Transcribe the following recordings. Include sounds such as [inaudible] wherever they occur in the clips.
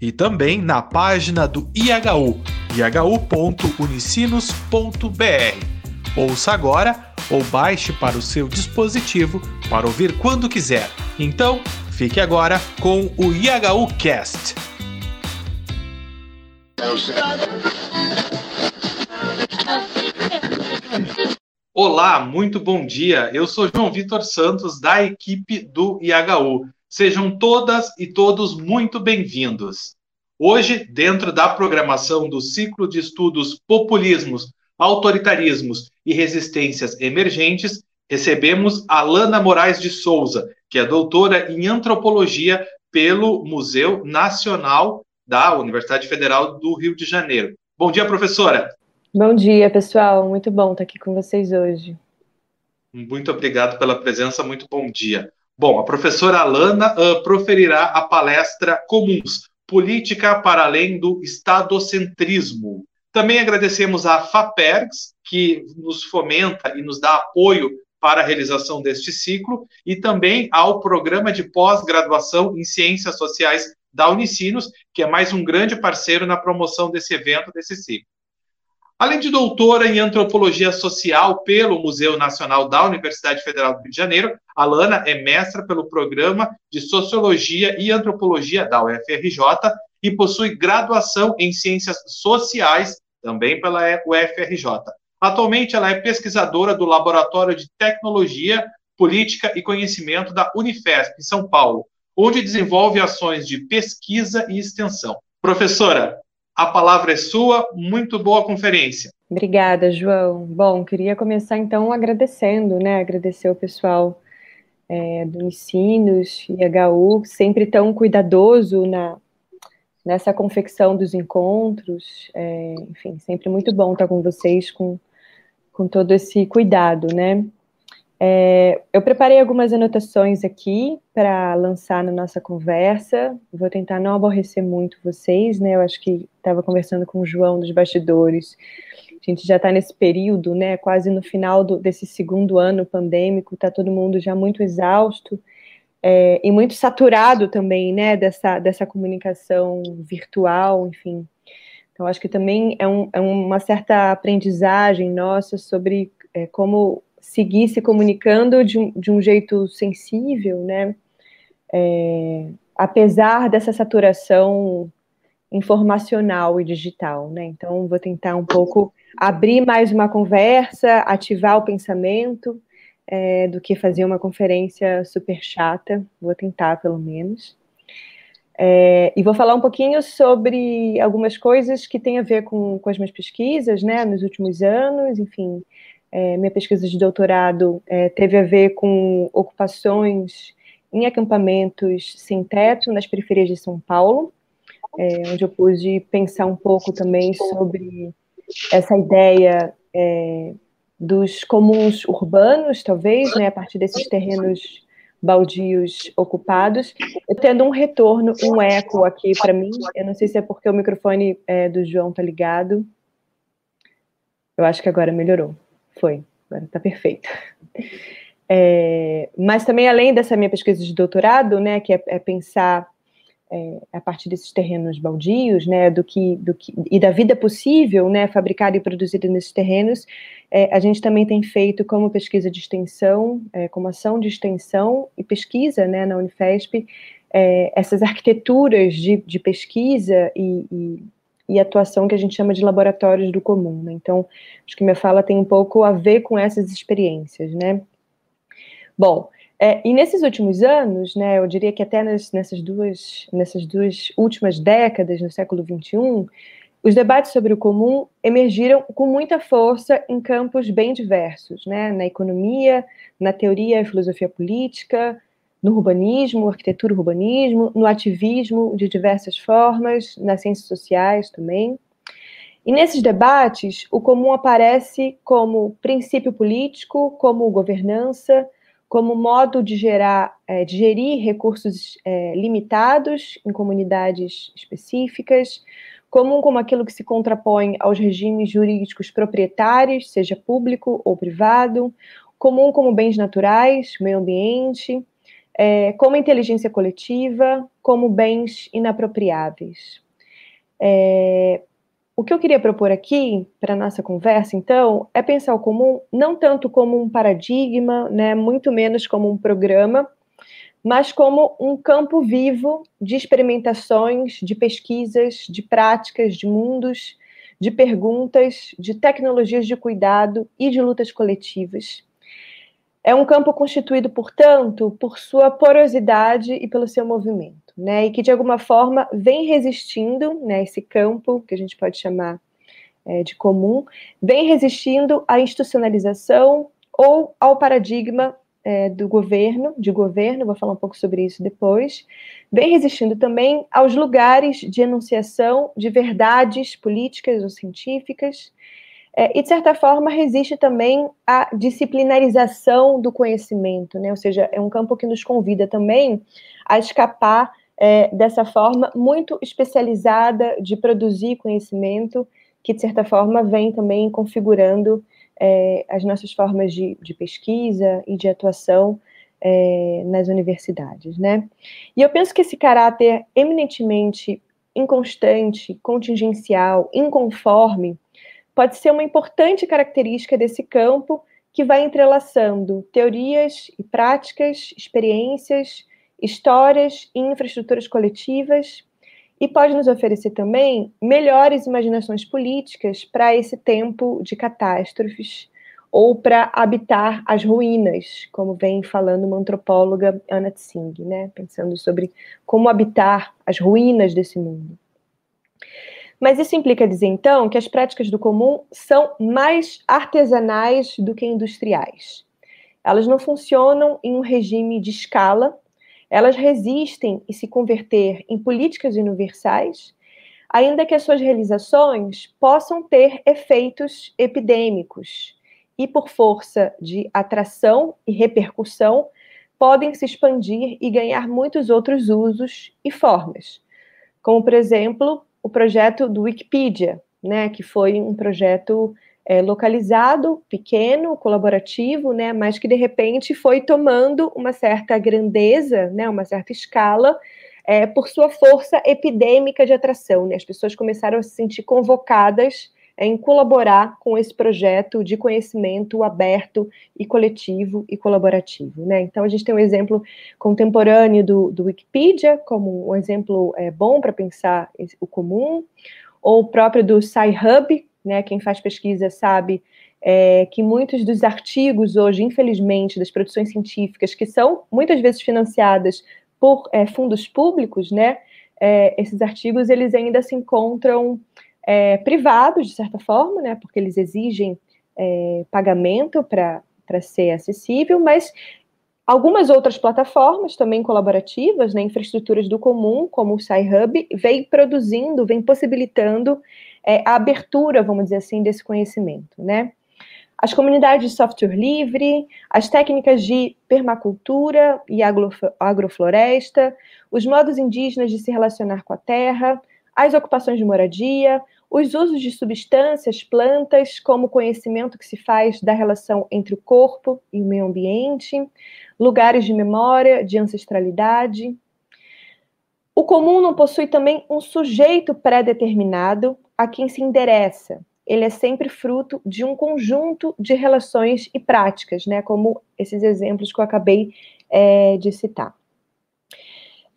e também na página do IHU, ihu.unicinos.br. Ouça agora ou baixe para o seu dispositivo para ouvir quando quiser. Então, fique agora com o IHU Cast. Olá, muito bom dia. Eu sou João Vitor Santos, da equipe do IHU. Sejam todas e todos muito bem-vindos. Hoje, dentro da programação do ciclo de estudos Populismos, Autoritarismos e Resistências Emergentes, recebemos Alana Moraes de Souza, que é doutora em antropologia pelo Museu Nacional da Universidade Federal do Rio de Janeiro. Bom dia, professora. Bom dia, pessoal. Muito bom estar aqui com vocês hoje. Muito obrigado pela presença. Muito bom dia. Bom, a professora Alana uh, proferirá a palestra Comuns, Política para além do Estadocentrismo. Também agradecemos à FAPERGS, que nos fomenta e nos dá apoio para a realização deste ciclo, e também ao Programa de Pós-Graduação em Ciências Sociais da Unicinos, que é mais um grande parceiro na promoção desse evento, desse ciclo. Além de doutora em antropologia social pelo Museu Nacional da Universidade Federal do Rio de Janeiro, Alana é mestra pelo programa de Sociologia e Antropologia da UFRJ e possui graduação em Ciências Sociais também pela UFRJ. Atualmente, ela é pesquisadora do Laboratório de Tecnologia, Política e Conhecimento da Unifesp, em São Paulo, onde desenvolve ações de pesquisa e extensão. Professora, a palavra é sua. Muito boa conferência. Obrigada, João. Bom, queria começar então agradecendo, né? Agradecer ao pessoal é, do Ensinos e HU, sempre tão cuidadoso na, nessa confecção dos encontros. É, enfim, sempre muito bom estar com vocês com, com todo esse cuidado, né? É, eu preparei algumas anotações aqui para lançar na nossa conversa. Vou tentar não aborrecer muito vocês, né? Eu acho que estava conversando com o João dos bastidores. A gente já está nesse período, né? Quase no final do, desse segundo ano pandêmico, está todo mundo já muito exausto é, e muito saturado também, né? Dessa, dessa comunicação virtual, enfim. Então, acho que também é, um, é uma certa aprendizagem nossa sobre é, como seguir se comunicando de um, de um jeito sensível, né? É, apesar dessa saturação informacional e digital, né? Então, vou tentar um pouco abrir mais uma conversa, ativar o pensamento, é, do que fazer uma conferência super chata. Vou tentar, pelo menos. É, e vou falar um pouquinho sobre algumas coisas que têm a ver com, com as minhas pesquisas, né, nos últimos anos, enfim, é, minha pesquisa de doutorado é, teve a ver com ocupações em acampamentos sem teto nas periferias de São Paulo, é, onde eu pude pensar um pouco também sobre essa ideia é, dos comuns urbanos, talvez, né, a partir desses terrenos baldios ocupados. Eu tendo um retorno, um eco aqui para mim. Eu não sei se é porque o microfone é, do João tá ligado. Eu acho que agora melhorou. Foi, agora está perfeito. É, mas também, além dessa minha pesquisa de doutorado, né, que é, é pensar é, a partir desses terrenos baldios, né, do que, do que, e da vida possível, né, fabricada e produzida nesses terrenos, é, a gente também tem feito como pesquisa de extensão, é, como ação de extensão e pesquisa, né, na Unifesp, é, essas arquiteturas de, de pesquisa e, e e atuação que a gente chama de laboratórios do comum. Né? Então, acho que minha fala tem um pouco a ver com essas experiências, né? Bom, é, e nesses últimos anos, né, eu diria que até nas, nessas, duas, nessas duas últimas décadas, no século XXI, os debates sobre o comum emergiram com muita força em campos bem diversos, né, na economia, na teoria e filosofia política, no urbanismo, arquitetura urbanismo, no ativismo de diversas formas, nas ciências sociais também. E nesses debates, o comum aparece como princípio político, como governança, como modo de, gerar, é, de gerir recursos é, limitados em comunidades específicas, comum como aquilo que se contrapõe aos regimes jurídicos proprietários, seja público ou privado, comum como bens naturais, meio ambiente, é, como inteligência coletiva, como bens inapropriáveis. É, o que eu queria propor aqui para nossa conversa, então, é pensar o comum não tanto como um paradigma, né, muito menos como um programa, mas como um campo vivo de experimentações, de pesquisas, de práticas, de mundos, de perguntas, de tecnologias de cuidado e de lutas coletivas. É um campo constituído, portanto, por sua porosidade e pelo seu movimento, né? E que de alguma forma vem resistindo, né? Esse campo que a gente pode chamar é, de comum, vem resistindo à institucionalização ou ao paradigma é, do governo, de governo, vou falar um pouco sobre isso depois, vem resistindo também aos lugares de enunciação de verdades políticas ou científicas, é, e de certa forma resiste também à disciplinarização do conhecimento, né? ou seja, é um campo que nos convida também a escapar é, dessa forma muito especializada de produzir conhecimento, que de certa forma vem também configurando é, as nossas formas de, de, pesquisa e de atuação é, nas universidades, né? E eu penso que esse caráter eminentemente inconstante, contingencial, inconforme, pode ser uma importante característica desse campo que vai entrelaçando teorias e práticas, experiências, histórias e infraestruturas coletivas e pode nos oferecer também melhores imaginações políticas para esse tempo de catástrofes ou para habitar as ruínas, como vem falando uma antropóloga Anna Tsing, né, pensando sobre como habitar as ruínas desse mundo. Mas isso implica dizer, então, que as práticas do comum são mais artesanais do que industriais. Elas não funcionam em um regime de escala, elas resistem e se converter em políticas universais, ainda que as suas realizações possam ter efeitos epidêmicos e, por força de atração e repercussão, podem se expandir e ganhar muitos outros usos e formas, como, por exemplo, o projeto do Wikipedia, né, que foi um projeto é, localizado, pequeno, colaborativo, né, mas que de repente foi tomando uma certa grandeza, né, uma certa escala, é, por sua força epidêmica de atração. Né, as pessoas começaram a se sentir convocadas em colaborar com esse projeto de conhecimento aberto e coletivo e colaborativo. Né? Então, a gente tem um exemplo contemporâneo do, do Wikipedia, como um exemplo é, bom para pensar o comum, ou o próprio do SciHub, né? Quem faz pesquisa sabe é, que muitos dos artigos hoje, infelizmente, das produções científicas, que são muitas vezes financiadas por é, fundos públicos, né? É, esses artigos eles ainda se encontram é, privados de certa forma, né? Porque eles exigem é, pagamento para ser acessível, mas Algumas outras plataformas, também colaborativas, né, infraestruturas do comum, como o SciHub, vem produzindo, vem possibilitando é, a abertura, vamos dizer assim, desse conhecimento, né? As comunidades de software livre, as técnicas de permacultura e agrofloresta, os modos indígenas de se relacionar com a terra, as ocupações de moradia, os usos de substâncias, plantas, como conhecimento que se faz da relação entre o corpo e o meio ambiente, lugares de memória, de ancestralidade. O comum não possui também um sujeito pré-determinado a quem se endereça. Ele é sempre fruto de um conjunto de relações e práticas, né, como esses exemplos que eu acabei é, de citar.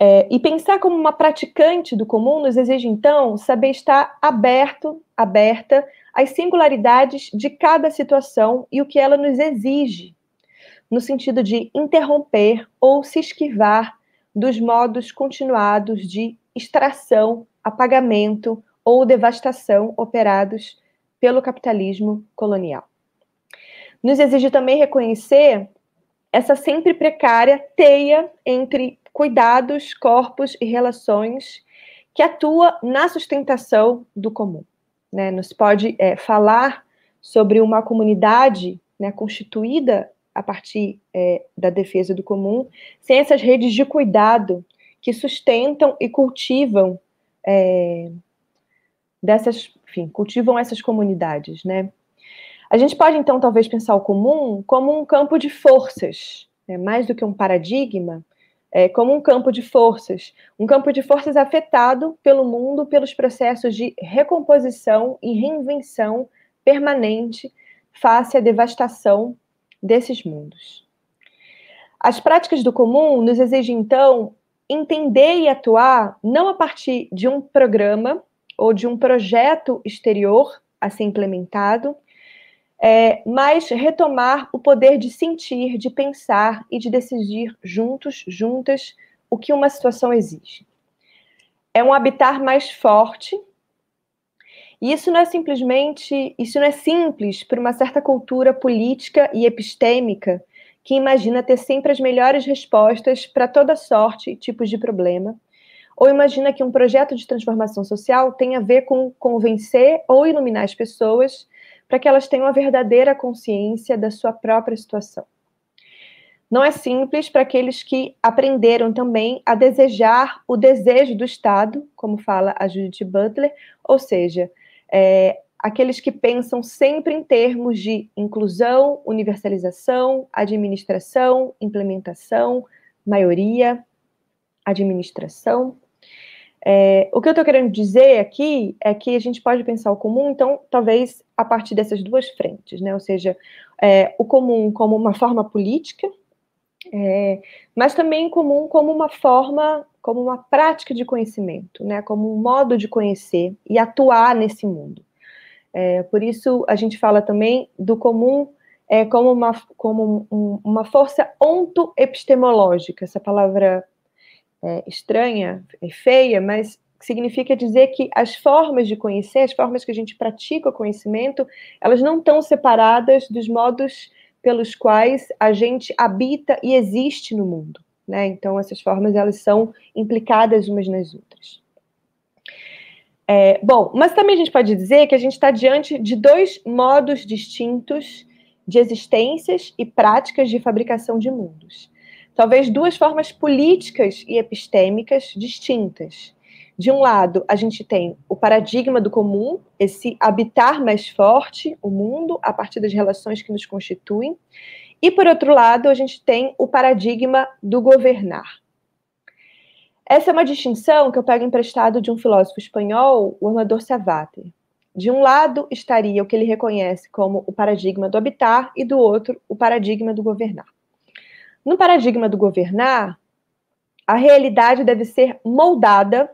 É, e pensar como uma praticante do comum nos exige, então, saber estar aberto, aberta às singularidades de cada situação e o que ela nos exige, no sentido de interromper ou se esquivar dos modos continuados de extração, apagamento ou devastação operados pelo capitalismo colonial. Nos exige também reconhecer essa sempre precária teia entre cuidados, corpos e relações que atua na sustentação do comum. né? Não se pode é, falar sobre uma comunidade né, constituída a partir é, da defesa do comum, sem essas redes de cuidado que sustentam e cultivam é, dessas, enfim, cultivam essas comunidades, né? A gente pode então talvez pensar o comum como um campo de forças, né, mais do que um paradigma, é, como um campo de forças, um campo de forças afetado pelo mundo pelos processos de recomposição e reinvenção permanente face à devastação desses mundos. As práticas do comum nos exigem, então, entender e atuar não a partir de um programa ou de um projeto exterior a ser implementado, é, mas retomar o poder de sentir, de pensar e de decidir juntos, juntas, o que uma situação exige. É um habitar mais forte, e isso não é simplesmente, isso não é simples para uma certa cultura política e epistêmica que imagina ter sempre as melhores respostas para toda sorte e tipos de problema, ou imagina que um projeto de transformação social tem a ver com convencer ou iluminar as pessoas para que elas tenham a verdadeira consciência da sua própria situação. Não é simples para aqueles que aprenderam também a desejar o desejo do Estado, como fala a Judith Butler, ou seja, é, aqueles que pensam sempre em termos de inclusão, universalização, administração, implementação, maioria, administração. É, o que eu estou querendo dizer aqui é que a gente pode pensar o comum, então, talvez a partir dessas duas frentes, né? Ou seja, é, o comum como uma forma política, é, mas também comum como uma forma, como uma prática de conhecimento, né? Como um modo de conhecer e atuar nesse mundo. É, por isso, a gente fala também do comum é, como, uma, como um, uma força ontoepistemológica, essa palavra é, estranha, é feia, mas significa dizer que as formas de conhecer, as formas que a gente pratica o conhecimento, elas não estão separadas dos modos pelos quais a gente habita e existe no mundo. Né? Então, essas formas elas são implicadas umas nas outras. É, bom, mas também a gente pode dizer que a gente está diante de dois modos distintos de existências e práticas de fabricação de mundos talvez duas formas políticas e epistêmicas distintas. De um lado, a gente tem o paradigma do comum, esse habitar mais forte o mundo a partir das relações que nos constituem. E, por outro lado, a gente tem o paradigma do governar. Essa é uma distinção que eu pego emprestado de um filósofo espanhol, o Savater. De um lado estaria o que ele reconhece como o paradigma do habitar, e do outro, o paradigma do governar. No paradigma do governar, a realidade deve ser moldada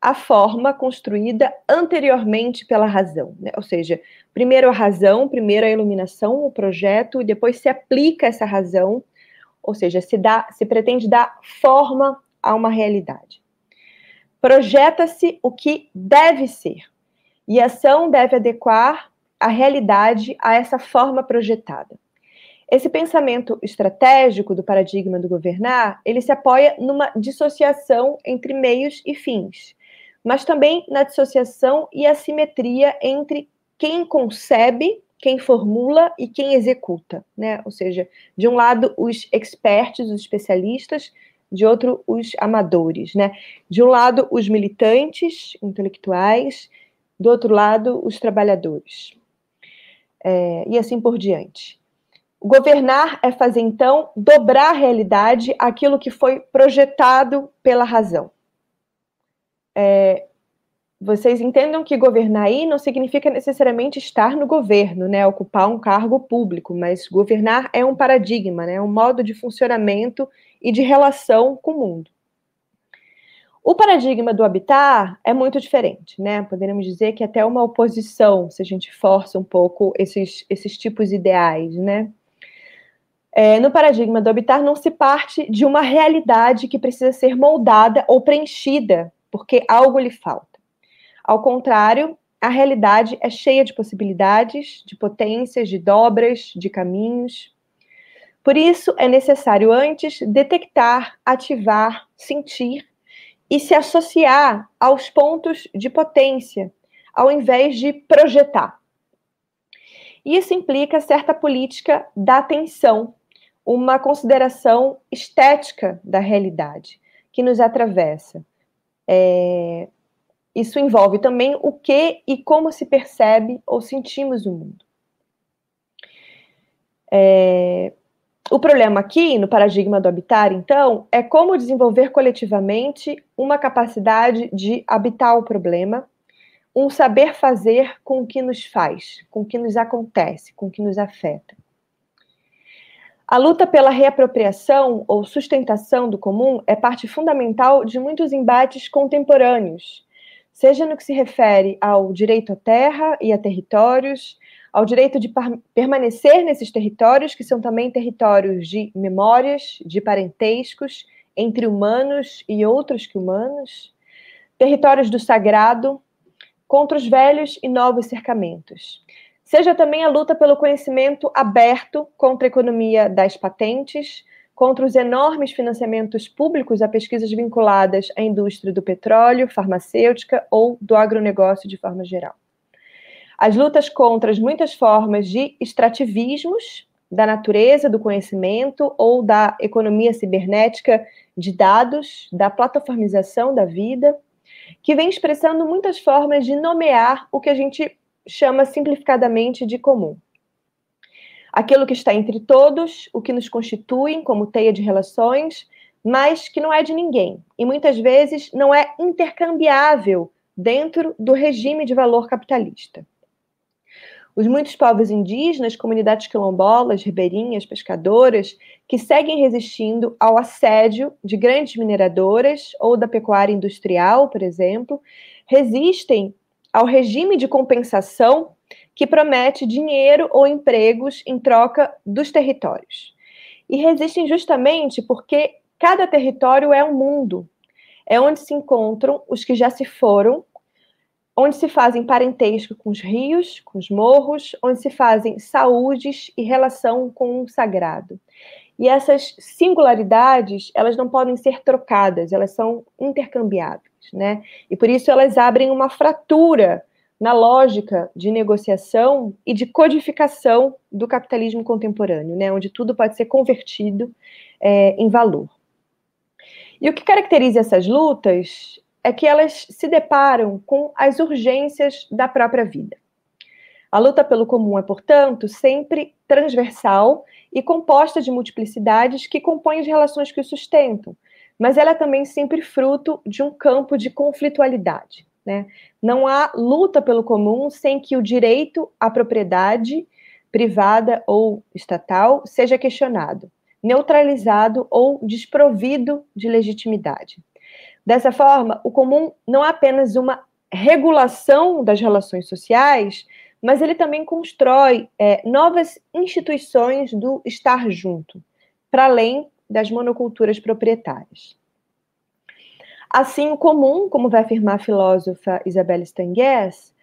à forma construída anteriormente pela razão. Né? Ou seja, primeiro a razão, primeiro a iluminação, o projeto, e depois se aplica essa razão, ou seja, se, dá, se pretende dar forma a uma realidade. Projeta-se o que deve ser, e a ação deve adequar a realidade a essa forma projetada. Esse pensamento estratégico do paradigma do governar, ele se apoia numa dissociação entre meios e fins, mas também na dissociação e assimetria entre quem concebe, quem formula e quem executa, né? Ou seja, de um lado os experts, os especialistas, de outro os amadores, né? De um lado os militantes intelectuais, do outro lado os trabalhadores, é, e assim por diante. Governar é fazer, então, dobrar a realidade aquilo que foi projetado pela razão. É, vocês entendam que governar aí não significa necessariamente estar no governo, né, ocupar um cargo público, mas governar é um paradigma, né, um modo de funcionamento e de relação com o mundo. O paradigma do habitar é muito diferente, né? Poderíamos dizer que é até uma oposição, se a gente força um pouco esses, esses tipos ideais, né? É, no paradigma do habitar, não se parte de uma realidade que precisa ser moldada ou preenchida, porque algo lhe falta. Ao contrário, a realidade é cheia de possibilidades, de potências, de dobras, de caminhos. Por isso, é necessário antes detectar, ativar, sentir e se associar aos pontos de potência, ao invés de projetar. Isso implica certa política da atenção, uma consideração estética da realidade que nos atravessa. É, isso envolve também o que e como se percebe ou sentimos o mundo. É, o problema aqui, no paradigma do habitar, então, é como desenvolver coletivamente uma capacidade de habitar o problema, um saber fazer com o que nos faz, com o que nos acontece, com o que nos afeta. A luta pela reapropriação ou sustentação do comum é parte fundamental de muitos embates contemporâneos, seja no que se refere ao direito à terra e a territórios, ao direito de permanecer nesses territórios, que são também territórios de memórias, de parentescos entre humanos e outros que humanos, territórios do sagrado, contra os velhos e novos cercamentos. Seja também a luta pelo conhecimento aberto contra a economia das patentes, contra os enormes financiamentos públicos a pesquisas vinculadas à indústria do petróleo, farmacêutica ou do agronegócio de forma geral. As lutas contra as muitas formas de extrativismos da natureza do conhecimento ou da economia cibernética de dados, da plataformização da vida, que vem expressando muitas formas de nomear o que a gente chama simplificadamente de comum. Aquilo que está entre todos, o que nos constitui como teia de relações, mas que não é de ninguém e muitas vezes não é intercambiável dentro do regime de valor capitalista. Os muitos povos indígenas, comunidades quilombolas, ribeirinhas, pescadoras, que seguem resistindo ao assédio de grandes mineradoras ou da pecuária industrial, por exemplo, resistem ao regime de compensação que promete dinheiro ou empregos em troca dos territórios. E resistem justamente porque cada território é um mundo. É onde se encontram os que já se foram onde se fazem parentesco com os rios, com os morros, onde se fazem saúdes e relação com o sagrado. E essas singularidades, elas não podem ser trocadas, elas são intercambiáveis, né? E por isso elas abrem uma fratura na lógica de negociação e de codificação do capitalismo contemporâneo, né? Onde tudo pode ser convertido é, em valor. E o que caracteriza essas lutas é que elas se deparam com as urgências da própria vida. A luta pelo comum é, portanto, sempre transversal e composta de multiplicidades que compõem as relações que o sustentam, mas ela é também sempre fruto de um campo de conflitualidade. Né? Não há luta pelo comum sem que o direito à propriedade privada ou estatal seja questionado, neutralizado ou desprovido de legitimidade. Dessa forma, o comum não é apenas uma regulação das relações sociais, mas ele também constrói é, novas instituições do estar junto, para além das monoculturas proprietárias. Assim, o comum, como vai afirmar a filósofa Isabelle Stangues,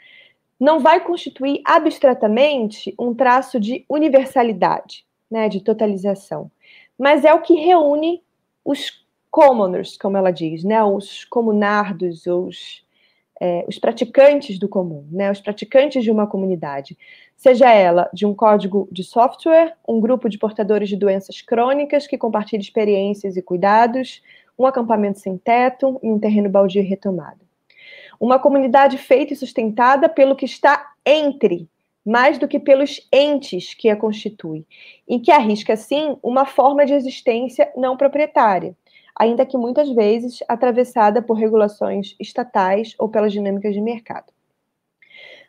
não vai constituir abstratamente um traço de universalidade, né, de totalização, mas é o que reúne os commoners, como ela diz, né, os comunardos, os, é, os praticantes do comum, né, os praticantes de uma comunidade, seja ela de um código de software, um grupo de portadores de doenças crônicas que compartilha experiências e cuidados, um acampamento sem teto e um terreno baldio retomado. Uma comunidade feita e sustentada pelo que está entre, mais do que pelos entes que a constitui, e que arrisca, assim, uma forma de existência não proprietária ainda que muitas vezes atravessada por regulações estatais ou pelas dinâmicas de mercado.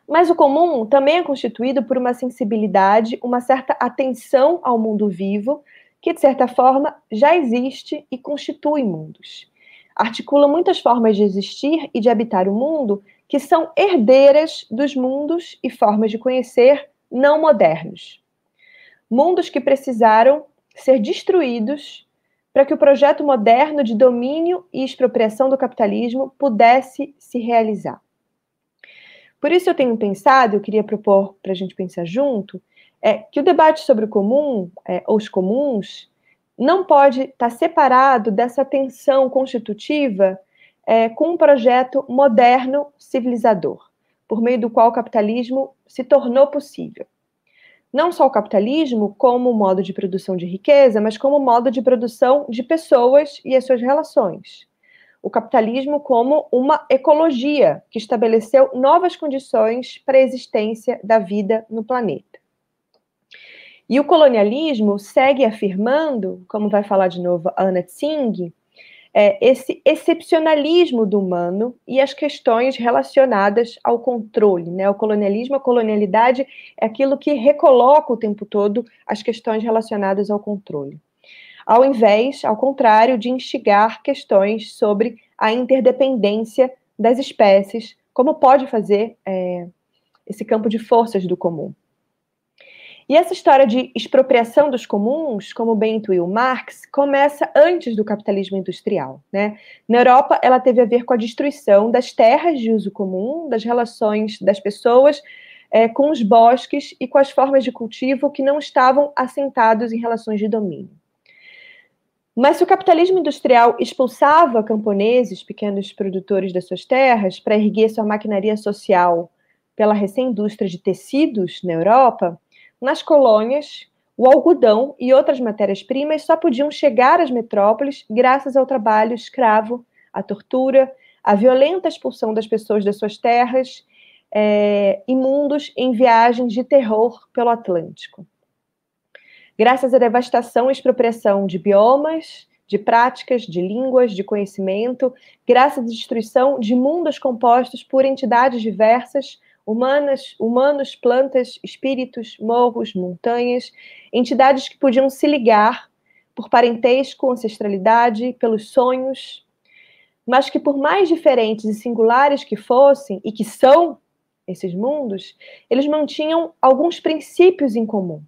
Mas o comum também é constituído por uma sensibilidade, uma certa atenção ao mundo vivo, que de certa forma já existe e constitui mundos. Articula muitas formas de existir e de habitar o mundo que são herdeiras dos mundos e formas de conhecer não modernos. Mundos que precisaram ser destruídos para que o projeto moderno de domínio e expropriação do capitalismo pudesse se realizar. Por isso eu tenho pensado, eu queria propor para a gente pensar junto, é, que o debate sobre o comum, é, os comuns, não pode estar separado dessa tensão constitutiva é, com um projeto moderno civilizador. por meio do qual o capitalismo se tornou possível. Não só o capitalismo como modo de produção de riqueza, mas como modo de produção de pessoas e as suas relações. O capitalismo como uma ecologia que estabeleceu novas condições para a existência da vida no planeta. E o colonialismo segue afirmando, como vai falar de novo a Anna Tsing, é, esse excepcionalismo do humano e as questões relacionadas ao controle. Né? O colonialismo, a colonialidade é aquilo que recoloca o tempo todo as questões relacionadas ao controle. Ao invés, ao contrário, de instigar questões sobre a interdependência das espécies, como pode fazer é, esse campo de forças do comum. E essa história de expropriação dos comuns, como bem intuiu Marx, começa antes do capitalismo industrial. Né? Na Europa, ela teve a ver com a destruição das terras de uso comum, das relações das pessoas é, com os bosques e com as formas de cultivo que não estavam assentados em relações de domínio. Mas se o capitalismo industrial expulsava camponeses, pequenos produtores das suas terras, para erguer sua maquinaria social pela recém-indústria de tecidos na Europa, nas colônias, o algodão e outras matérias-primas só podiam chegar às metrópoles graças ao trabalho escravo, à tortura, à violenta expulsão das pessoas das suas terras, é, imundos em viagens de terror pelo Atlântico. Graças à devastação e expropriação de biomas, de práticas, de línguas, de conhecimento, graças à destruição de mundos compostos por entidades diversas, humanas, humanos, plantas, espíritos, morros, montanhas, entidades que podiam se ligar por parentesco, ancestralidade, pelos sonhos, mas que por mais diferentes e singulares que fossem e que são esses mundos, eles mantinham alguns princípios em comum.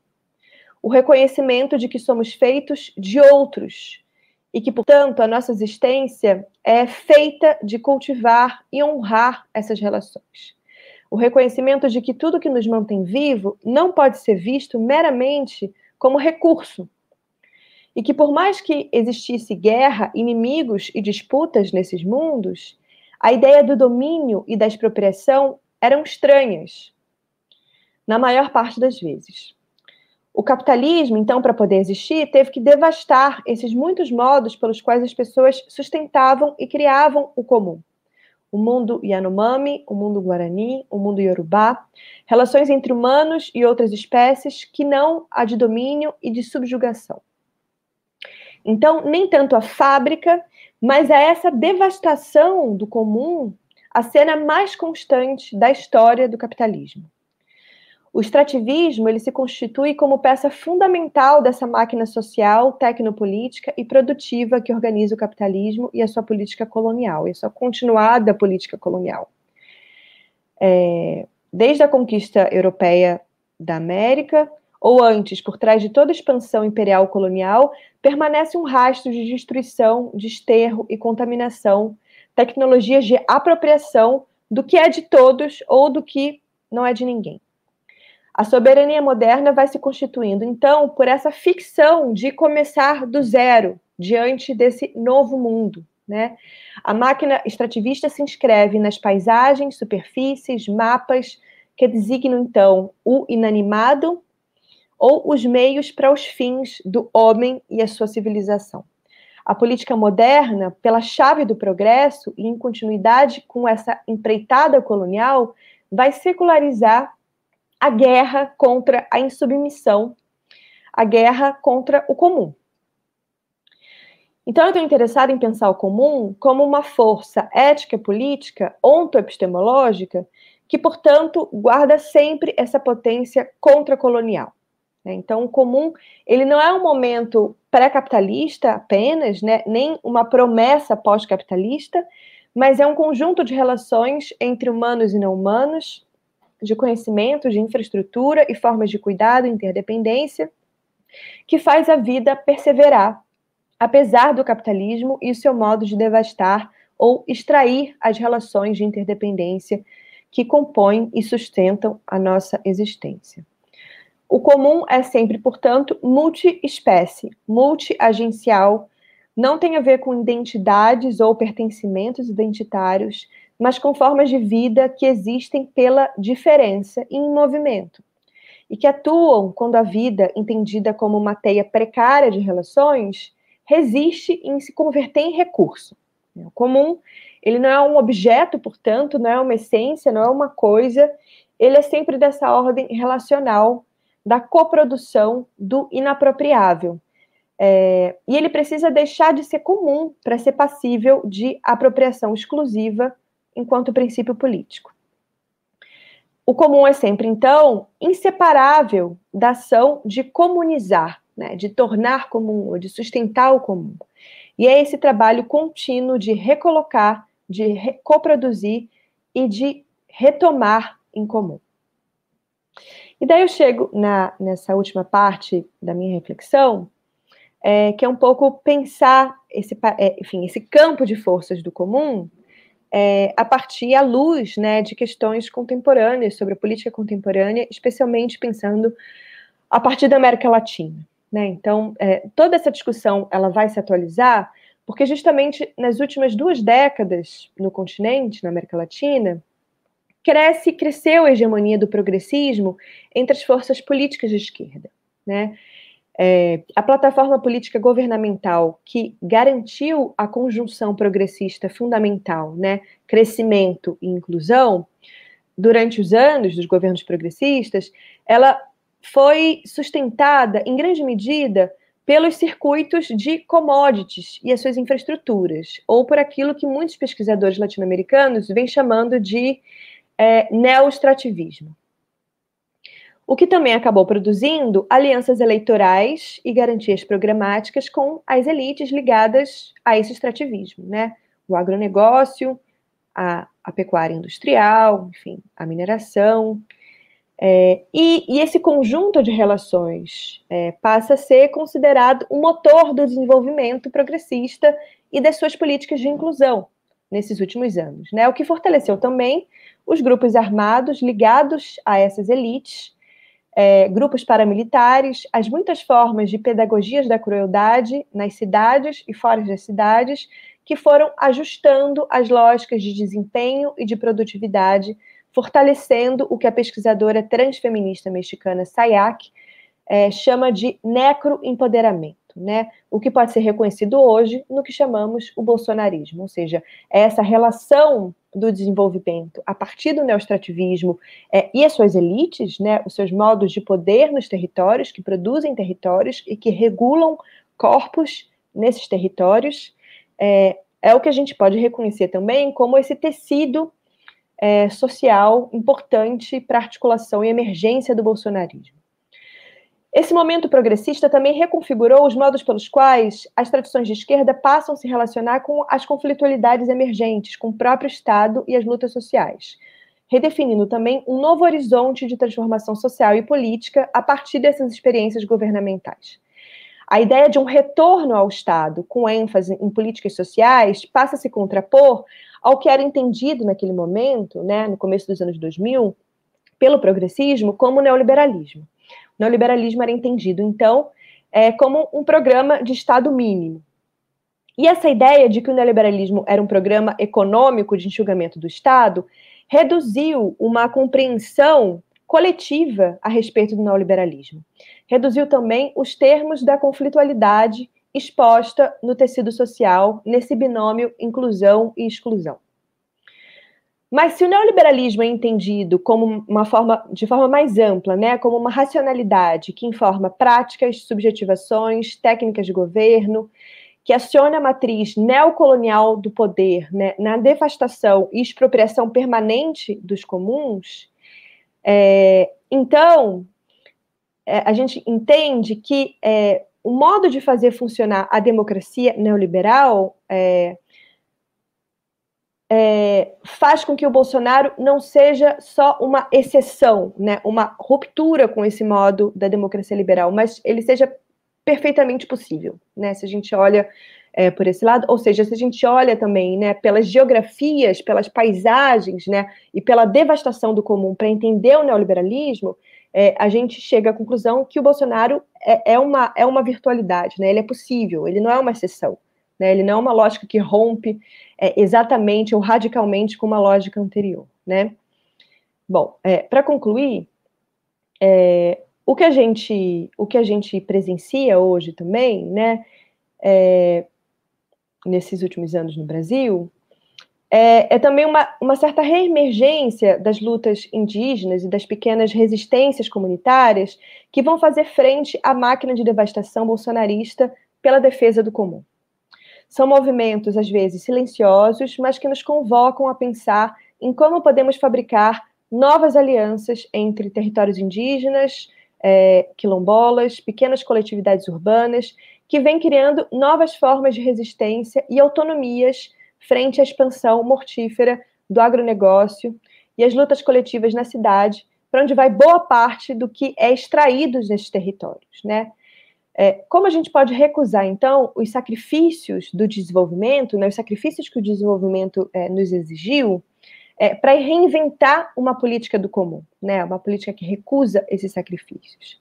O reconhecimento de que somos feitos de outros e que, portanto, a nossa existência é feita de cultivar e honrar essas relações o reconhecimento de que tudo que nos mantém vivo não pode ser visto meramente como recurso. E que, por mais que existisse guerra, inimigos e disputas nesses mundos, a ideia do domínio e da expropriação eram estranhas, na maior parte das vezes. O capitalismo, então, para poder existir, teve que devastar esses muitos modos pelos quais as pessoas sustentavam e criavam o comum o mundo Yanomami, o mundo Guarani, o mundo Yorubá, relações entre humanos e outras espécies que não a de domínio e de subjugação. Então, nem tanto a fábrica, mas é essa devastação do comum a cena mais constante da história do capitalismo. O extrativismo ele se constitui como peça fundamental dessa máquina social, tecnopolítica e produtiva que organiza o capitalismo e a sua política colonial, e a sua continuada política colonial. É, desde a conquista europeia da América, ou antes, por trás de toda expansão imperial colonial, permanece um rastro de destruição, desterro e contaminação, tecnologias de apropriação do que é de todos ou do que não é de ninguém. A soberania moderna vai se constituindo, então, por essa ficção de começar do zero diante desse novo mundo. Né? A máquina extrativista se inscreve nas paisagens, superfícies, mapas que designam, então, o inanimado ou os meios para os fins do homem e a sua civilização. A política moderna, pela chave do progresso e em continuidade com essa empreitada colonial, vai secularizar a guerra contra a insubmissão, a guerra contra o comum. Então, eu estou interessada em pensar o comum como uma força ética, política, ontoepistemológica, que, portanto, guarda sempre essa potência contra-colonial. Né? Então, o comum, ele não é um momento pré-capitalista apenas, né? nem uma promessa pós-capitalista, mas é um conjunto de relações entre humanos e não humanos, de conhecimento, de infraestrutura e formas de cuidado e interdependência, que faz a vida perseverar, apesar do capitalismo e seu modo de devastar ou extrair as relações de interdependência que compõem e sustentam a nossa existência. O comum é sempre, portanto, multi-espécie, multi-agencial, não tem a ver com identidades ou pertencimentos identitários, mas com formas de vida que existem pela diferença e em movimento, e que atuam quando a vida, entendida como uma teia precária de relações, resiste em se converter em recurso. O comum, ele não é um objeto, portanto, não é uma essência, não é uma coisa, ele é sempre dessa ordem relacional da coprodução do inapropriável. É, e ele precisa deixar de ser comum para ser passível de apropriação exclusiva enquanto princípio político. O comum é sempre, então, inseparável da ação de comunizar, né, de tornar comum, ou de sustentar o comum. E é esse trabalho contínuo de recolocar, de coproduzir e de retomar em comum. E daí eu chego na, nessa última parte da minha reflexão, é, que é um pouco pensar esse, é, enfim, esse campo de forças do comum é, a partir à luz né, de questões contemporâneas sobre a política contemporânea, especialmente pensando a partir da América Latina. Né? Então, é, toda essa discussão ela vai se atualizar porque justamente nas últimas duas décadas no continente, na América Latina, cresce, cresceu a hegemonia do progressismo entre as forças políticas de esquerda. Né? É, a plataforma política governamental que garantiu a conjunção progressista fundamental, né, crescimento e inclusão, durante os anos dos governos progressistas, ela foi sustentada, em grande medida, pelos circuitos de commodities e as suas infraestruturas, ou por aquilo que muitos pesquisadores latino-americanos vêm chamando de é, neoestrativismo o que também acabou produzindo alianças eleitorais e garantias programáticas com as elites ligadas a esse extrativismo, né? O agronegócio, a, a pecuária industrial, enfim, a mineração. É, e, e, esse conjunto de relações é, passa a ser considerado o um motor do desenvolvimento progressista e das suas políticas de inclusão nesses últimos anos, né? O que fortaleceu também os grupos armados ligados a essas elites é, grupos paramilitares, as muitas formas de pedagogias da crueldade nas cidades e fora das cidades, que foram ajustando as lógicas de desempenho e de produtividade, fortalecendo o que a pesquisadora transfeminista mexicana Sayak é, chama de necroempoderamento né? O que pode ser reconhecido hoje no que chamamos o bolsonarismo, ou seja, essa relação do desenvolvimento a partir do neostrativismo é, e as suas elites, né, os seus modos de poder nos territórios, que produzem territórios e que regulam corpos nesses territórios, é, é o que a gente pode reconhecer também como esse tecido é, social importante para articulação e emergência do bolsonarismo. Esse momento progressista também reconfigurou os modos pelos quais as tradições de esquerda passam a se relacionar com as conflitualidades emergentes, com o próprio Estado e as lutas sociais, redefinindo também um novo horizonte de transformação social e política a partir dessas experiências governamentais. A ideia de um retorno ao Estado, com ênfase em políticas sociais, passa a se contrapor ao que era entendido naquele momento, né, no começo dos anos 2000, pelo progressismo, como neoliberalismo neoliberalismo era entendido, então, é, como um programa de Estado mínimo. E essa ideia de que o neoliberalismo era um programa econômico de enxugamento do Estado reduziu uma compreensão coletiva a respeito do neoliberalismo. Reduziu também os termos da conflitualidade exposta no tecido social, nesse binômio inclusão e exclusão. Mas se o neoliberalismo é entendido como uma forma, de forma mais ampla, né, como uma racionalidade que informa práticas, subjetivações, técnicas de governo, que aciona a matriz neocolonial do poder né, na devastação e expropriação permanente dos comuns, é, então é, a gente entende que é, o modo de fazer funcionar a democracia neoliberal é, é, faz com que o Bolsonaro não seja só uma exceção, né, uma ruptura com esse modo da democracia liberal, mas ele seja perfeitamente possível, né, se a gente olha é, por esse lado, ou seja, se a gente olha também, né, pelas geografias, pelas paisagens, né, e pela devastação do comum para entender o neoliberalismo, é, a gente chega à conclusão que o Bolsonaro é, é, uma, é uma virtualidade, né, ele é possível, ele não é uma exceção, Né? Ele não é uma lógica que rompe é, exatamente ou radicalmente com uma lógica anterior. Né? Bom, é, para concluir, é, o que a gente o que a gente presencia hoje também, né, é, nesses últimos anos no Brasil, é, é, também uma, uma certa reemergência das lutas indígenas e das pequenas resistências comunitárias que vão fazer frente à máquina de devastação bolsonarista pela defesa do comum. São movimentos, às vezes, silenciosos, mas que nos convocam a pensar em como podemos fabricar novas alianças entre territórios indígenas, é, quilombolas, pequenas coletividades urbanas, que vêm criando novas formas de resistência e autonomias frente à expansão mortífera do agronegócio e as lutas coletivas na cidade, para onde vai boa parte do que é extraído nesses territórios, né? É, como a gente pode recusar, então, os sacrifícios do desenvolvimento, né, os sacrifícios que o desenvolvimento é, nos exigiu, é, para reinventar uma política do comum, né, uma política que recusa esses sacrifícios.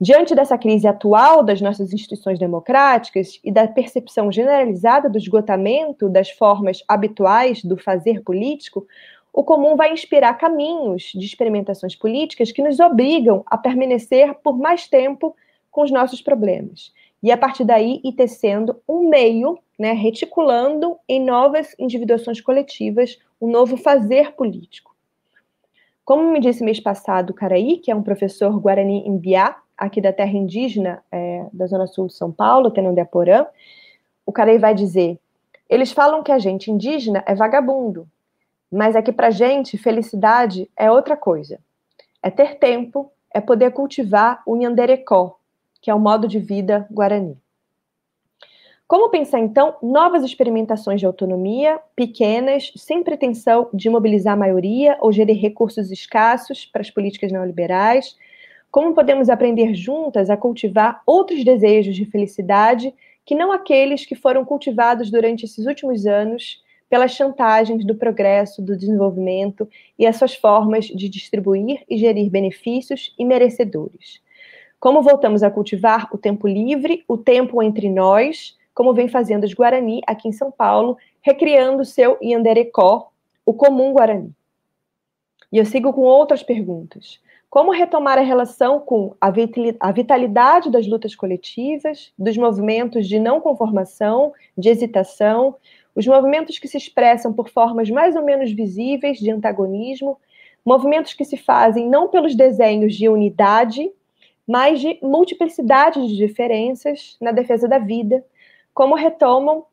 Diante dessa crise atual das nossas instituições democráticas e da percepção generalizada do esgotamento das formas habituais do fazer político, o comum vai inspirar caminhos de experimentações políticas que nos obrigam a permanecer por mais tempo com os nossos problemas. E a partir daí ir tecendo um meio, né, reticulando em novas individuações coletivas um novo fazer político. Como me disse mês passado o Caraí, que é um professor Guarani Imbiá, aqui da terra indígena é, da Zona Sul de São Paulo, Tenondeaporã, o Carei vai dizer: eles falam que a gente indígena é vagabundo, mas é que para gente felicidade é outra coisa. É ter tempo, é poder cultivar o nhanderecó, que é o modo de vida guarani. Como pensar, então, novas experimentações de autonomia, pequenas, sem pretensão de mobilizar a maioria ou gerir recursos escassos para as políticas neoliberais, como podemos aprender juntas a cultivar outros desejos de felicidade que não aqueles que foram cultivados durante esses últimos anos pelas chantagens do progresso, do desenvolvimento e as suas formas de distribuir e gerir benefícios e merecedores? Como voltamos a cultivar o tempo livre, o tempo entre nós, como vem fazendo os Guarani aqui em São Paulo, recriando seu Yanderecó, o comum Guarani? E eu sigo com outras perguntas. Como retomar a relação com a vitalidade das lutas coletivas, dos movimentos de não conformação, de hesitação, os movimentos que se expressam por formas mais ou menos visíveis de antagonismo, movimentos que se fazem não pelos desenhos de unidade, mas de multiplicidade de diferenças na defesa da vida, como retomam,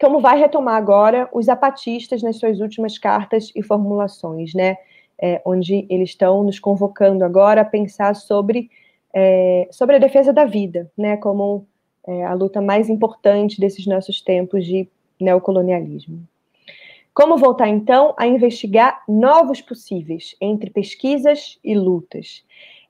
como vai retomar agora os zapatistas nas suas últimas cartas e formulações, né? é, onde eles estão nos convocando agora a pensar sobre, é, sobre a defesa da vida, né, como é, a luta mais importante desses nossos tempos de neocolonialismo. Como voltar, então, a investigar novos possíveis entre pesquisas e lutas?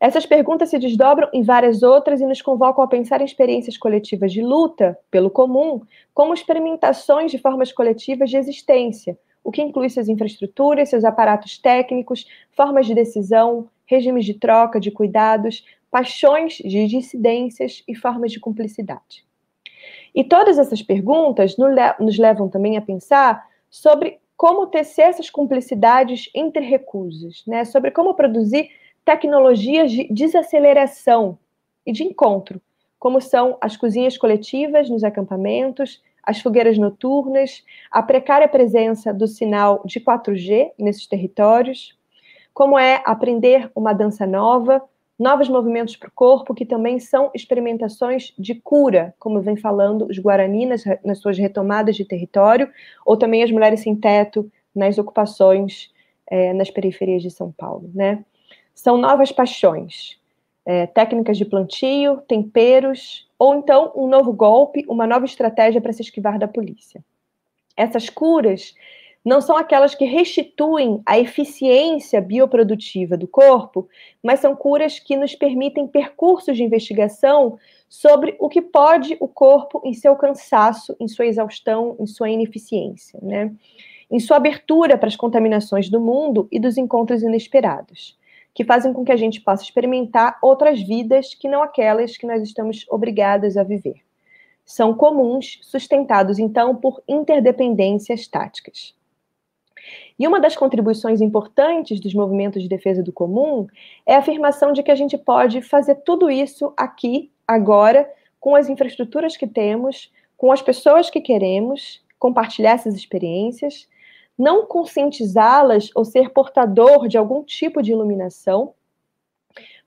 Essas perguntas se desdobram em várias outras e nos convocam a pensar em experiências coletivas de luta pelo comum como experimentações de formas coletivas de existência, o que inclui suas infraestruturas, seus aparatos técnicos, formas de decisão, regimes de troca de cuidados, paixões de dissidências e formas de cumplicidade. E todas essas perguntas nos levam também a pensar sobre como tecer essas cumplicidades entre recusas, né? sobre como produzir tecnologias de desaceleração e de encontro, como são as cozinhas coletivas nos acampamentos, as fogueiras noturnas, a precária presença do sinal de 4G nesses territórios, como é aprender uma dança nova, novos movimentos para o corpo, que também são experimentações de cura, como vem falando os Guarani nas, nas suas retomadas de território, ou também as mulheres sem teto nas ocupações é, nas periferias de São Paulo. Né? São novas paixões, é, técnicas de plantio, temperos, ou então um novo golpe, uma nova estratégia para se esquivar da polícia. Essas curas não são aquelas que restituem a eficiência bioprodutiva do corpo, mas são curas que nos permitem percursos de investigação sobre o que pode o corpo em seu cansaço, em sua exaustão, em sua ineficiência, né? em sua abertura para as contaminações do mundo e dos encontros inesperados que fazem com que a gente possa experimentar outras vidas que não aquelas que nós estamos obrigadas a viver. são comuns, sustentados então por interdependências táticas. E uma das contribuições importantes dos movimentos de defesa do comum é a afirmação de que a gente pode fazer tudo isso aqui, agora, com as infraestruturas que temos, com as pessoas que queremos, compartilhar essas experiências, não conscientizá-las ou ser portador de algum tipo de iluminação,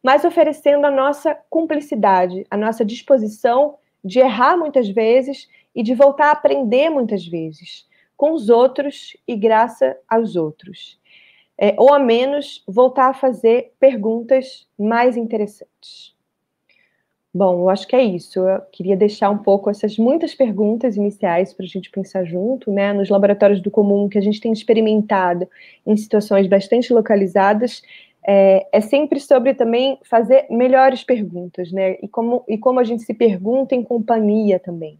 mas oferecendo a nossa cumplicidade, a nossa disposição de errar muitas vezes e de voltar a aprender muitas vezes com os outros e graças aos outros. É, ou a menos voltar a fazer perguntas mais interessantes. Bom, eu acho que é isso. Eu queria deixar um pouco essas muitas perguntas iniciais para a gente pensar junto, né? Nos laboratórios do comum que a gente tem experimentado em situações bastante localizadas, é, é, sempre sobre também fazer melhores perguntas, né? E como, e como a gente se pergunta em companhia também.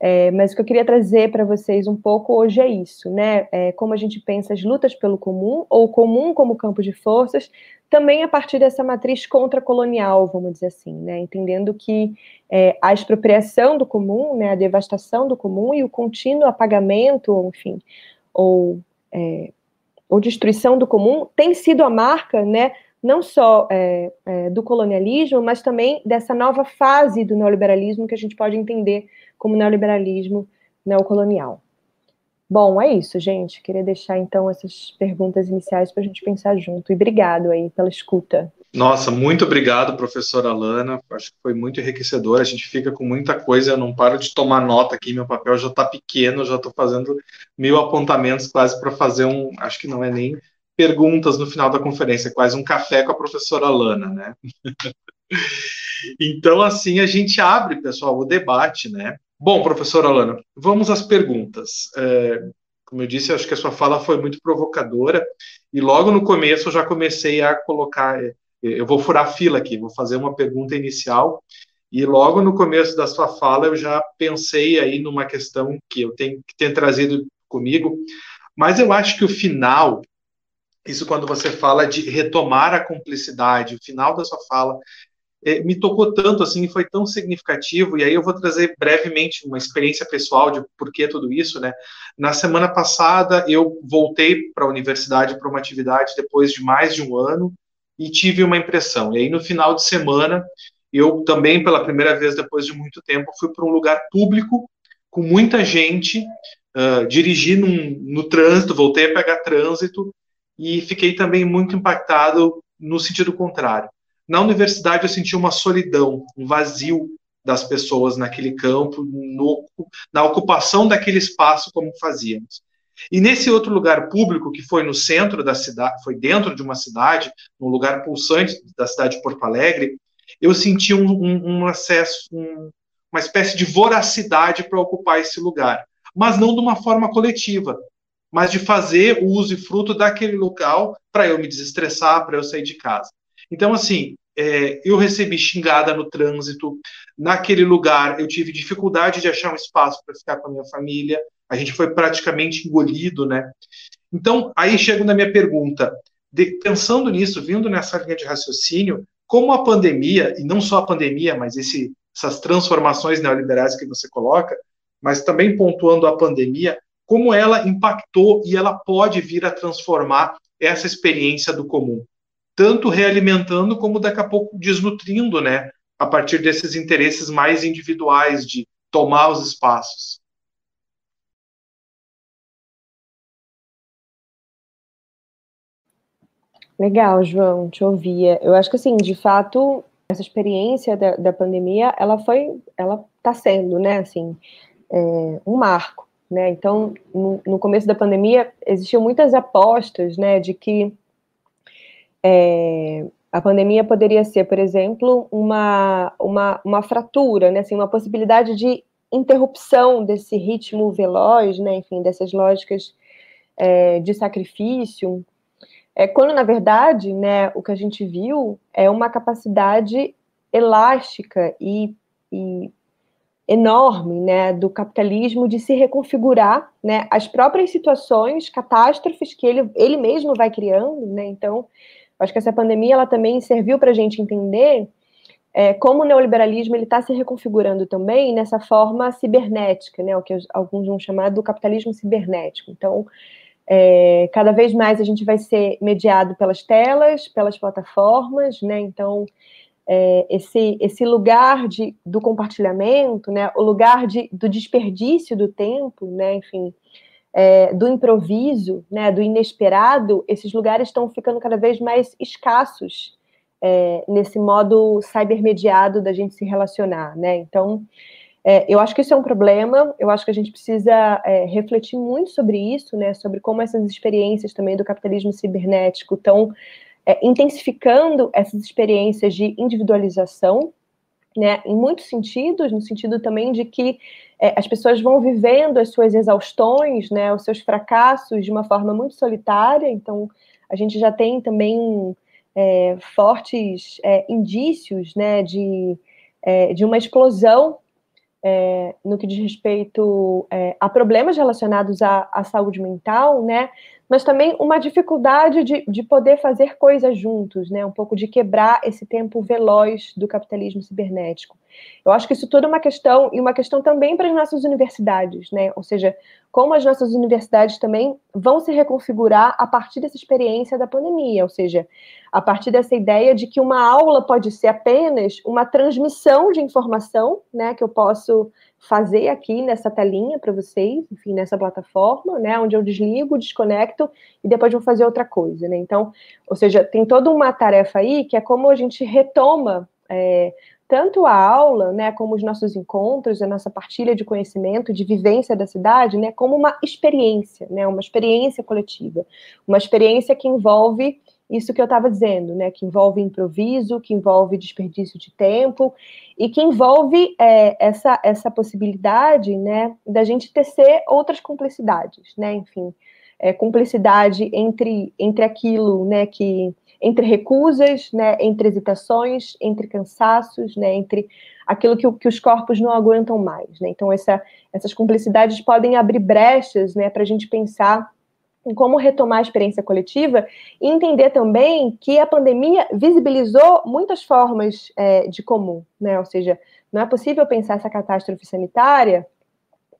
É, mas o que eu queria trazer para vocês um pouco hoje é isso, né? É, como a gente pensa as lutas pelo comum, ou o comum como campo de forças, também a partir dessa matriz contra-colonial, vamos dizer assim, né? Entendendo que é, a expropriação do comum, né, a devastação do comum e o contínuo apagamento, enfim, ou, é, ou destruição do comum tem sido a marca, né? Não só é, é, do colonialismo, mas também dessa nova fase do neoliberalismo que a gente pode entender como neoliberalismo neocolonial. Bom, é isso, gente. Queria deixar então essas perguntas iniciais para a gente pensar junto. E obrigado aí pela escuta. Nossa, muito obrigado, professora Alana. Acho que foi muito enriquecedor. A gente fica com muita coisa. Eu não paro de tomar nota aqui. Meu papel já está pequeno, já estou fazendo mil apontamentos quase para fazer um. Acho que não é nem perguntas no final da conferência, quase um café com a professora Alana, né? então, assim, a gente abre, pessoal, o debate, né? Bom, professora Alana, vamos às perguntas. É, como eu disse, acho que a sua fala foi muito provocadora e logo no começo eu já comecei a colocar. É, eu vou furar fila aqui, vou fazer uma pergunta inicial e logo no começo da sua fala eu já pensei aí numa questão que eu tenho que ter trazido comigo, mas eu acho que o final, isso quando você fala de retomar a cumplicidade, o final da sua fala é, me tocou tanto assim, foi tão significativo. E aí eu vou trazer brevemente uma experiência pessoal de por que tudo isso, né? Na semana passada eu voltei para a universidade para uma atividade depois de mais de um ano e tive uma impressão. E aí no final de semana eu também pela primeira vez depois de muito tempo fui para um lugar público com muita gente, uh, dirigi no trânsito, voltei a pegar trânsito e fiquei também muito impactado no sentido contrário na universidade eu senti uma solidão, um vazio das pessoas naquele campo, no, na ocupação daquele espaço como fazíamos. E nesse outro lugar público, que foi no centro da cidade, foi dentro de uma cidade, um lugar pulsante da cidade de Porto Alegre, eu senti um, um, um acesso, um, uma espécie de voracidade para ocupar esse lugar, mas não de uma forma coletiva, mas de fazer o uso e fruto daquele local para eu me desestressar, para eu sair de casa. Então, assim, é, eu recebi xingada no trânsito. Naquele lugar, eu tive dificuldade de achar um espaço para ficar com a minha família. A gente foi praticamente engolido, né? Então, aí chego na minha pergunta. De, pensando nisso, vindo nessa linha de raciocínio, como a pandemia, e não só a pandemia, mas esse, essas transformações neoliberais que você coloca, mas também pontuando a pandemia, como ela impactou e ela pode vir a transformar essa experiência do comum tanto realimentando como daqui a pouco desnutrindo, né, a partir desses interesses mais individuais de tomar os espaços. Legal, João, te ouvia. Eu acho que assim, de fato, essa experiência da, da pandemia, ela foi, ela está sendo, né, assim, é, um marco, né? Então, no, no começo da pandemia, existiam muitas apostas, né, de que é, a pandemia poderia ser, por exemplo, uma, uma, uma fratura, né, assim, uma possibilidade de interrupção desse ritmo veloz, né, enfim, dessas lógicas é, de sacrifício, é, quando, na verdade, né, o que a gente viu é uma capacidade elástica e, e enorme né, do capitalismo de se reconfigurar né, as próprias situações, catástrofes que ele, ele mesmo vai criando. Né, então, Acho que essa pandemia ela também serviu para a gente entender é, como o neoliberalismo ele está se reconfigurando também nessa forma cibernética, né, o que alguns vão chamar do capitalismo cibernético. Então, é, cada vez mais a gente vai ser mediado pelas telas, pelas plataformas, né? Então, é, esse, esse lugar de, do compartilhamento, né? O lugar de, do desperdício do tempo, né? Enfim, é, do improviso, né? Do inesperado, esses lugares estão ficando cada vez mais escassos é, nesse modo cybermediado da gente se relacionar, né? Então, é, eu acho que isso é um problema, eu acho que a gente precisa é, refletir muito sobre isso, né, sobre como essas experiências também do capitalismo cibernético estão é, intensificando essas experiências de individualização, né, em muitos sentidos, no sentido também de que é, as pessoas vão vivendo as suas exaustões, né, os seus fracassos de uma forma muito solitária, então a gente já tem também é, fortes é, indícios, né, de, de uma explosão é, no que diz respeito é, a problemas relacionados à, à, saúde mental, né? Mas também uma dificuldade de, de poder fazer coisas juntos, né? Um pouco de quebrar esse tempo veloz do capitalismo cibernético. Eu acho que isso tudo é uma questão, e uma questão também para as nossas universidades, né? Ou seja, como as nossas universidades também vão se reconfigurar a partir dessa experiência da pandemia, ou seja, a partir dessa ideia de que uma aula pode ser apenas uma transmissão de informação, né, que eu posso fazer aqui nessa telinha para vocês, enfim, nessa plataforma, né, onde eu desligo, desconecto e depois vou fazer outra coisa, né? Então, ou seja, tem toda uma tarefa aí que é como a gente retoma é, tanto a aula, né, como os nossos encontros, a nossa partilha de conhecimento, de vivência da cidade, né, como uma experiência, né, uma experiência coletiva, uma experiência que envolve isso que eu estava dizendo, né, que envolve improviso, que envolve desperdício de tempo e que envolve é, essa, essa possibilidade, né, da gente tecer outras cumplicidades, né, enfim, é, entre, entre aquilo, né, que entre recusas, né, entre hesitações, entre cansaços, né, entre aquilo que, que os corpos não aguentam mais. Né? Então, essa, essas cumplicidades podem abrir brechas né, para a gente pensar como retomar a experiência coletiva e entender também que a pandemia visibilizou muitas formas é, de comum, né? Ou seja, não é possível pensar essa catástrofe sanitária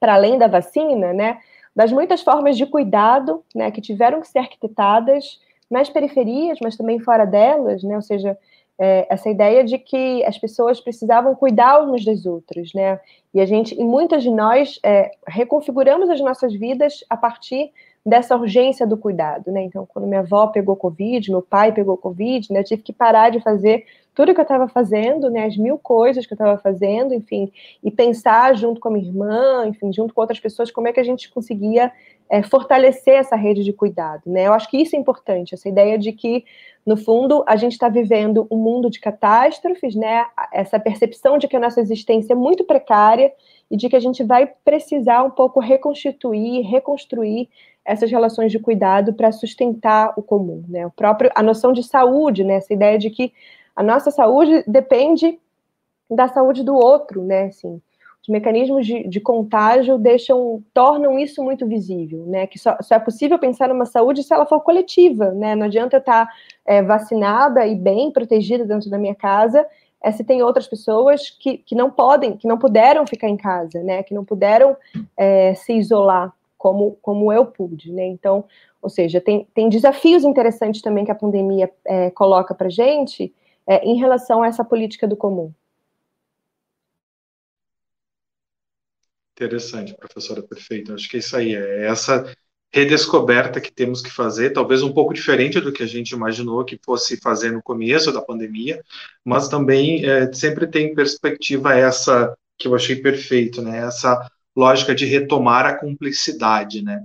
para além da vacina, né? Das muitas formas de cuidado, né, que tiveram que ser arquitetadas nas periferias, mas também fora delas, né? Ou seja, é, essa ideia de que as pessoas precisavam cuidar uns das outras, né? E a gente, e muitas de nós, é, reconfiguramos as nossas vidas a partir dessa urgência do cuidado, né? Então, quando minha avó pegou Covid, meu pai pegou Covid, né? Eu tive que parar de fazer tudo que eu estava fazendo, né? As mil coisas que eu estava fazendo, enfim, e pensar junto com a minha irmã, enfim, junto com outras pessoas, como é que a gente conseguia é, fortalecer essa rede de cuidado, né? Eu acho que isso é importante, essa ideia de que, no fundo, a gente está vivendo um mundo de catástrofes, né? Essa percepção de que a nossa existência é muito precária e de que a gente vai precisar um pouco reconstituir, reconstruir essas relações de cuidado para sustentar o comum, né? O próprio, a noção de saúde, né? Essa ideia de que a nossa saúde depende da saúde do outro, né? Assim, os mecanismos de, de, contágio deixam, tornam isso muito visível, né? Que só, só, é possível pensar numa saúde se ela for coletiva, né? Não adianta eu estar é, vacinada e bem protegida dentro da minha casa é, se tem outras pessoas que, que não podem, que não puderam ficar em casa, né? Que não puderam é, se isolar como, como eu pude, né? Então, ou seja, tem, tem desafios interessantes também que a pandemia é, coloca para gente é, em relação a essa política do comum. Interessante, professora, perfeito. Acho que é isso aí, é essa redescoberta que temos que fazer, talvez um pouco diferente do que a gente imaginou que fosse fazer no começo da pandemia, mas também é, sempre tem perspectiva essa que eu achei perfeito, né? Essa lógica de retomar a cumplicidade, né?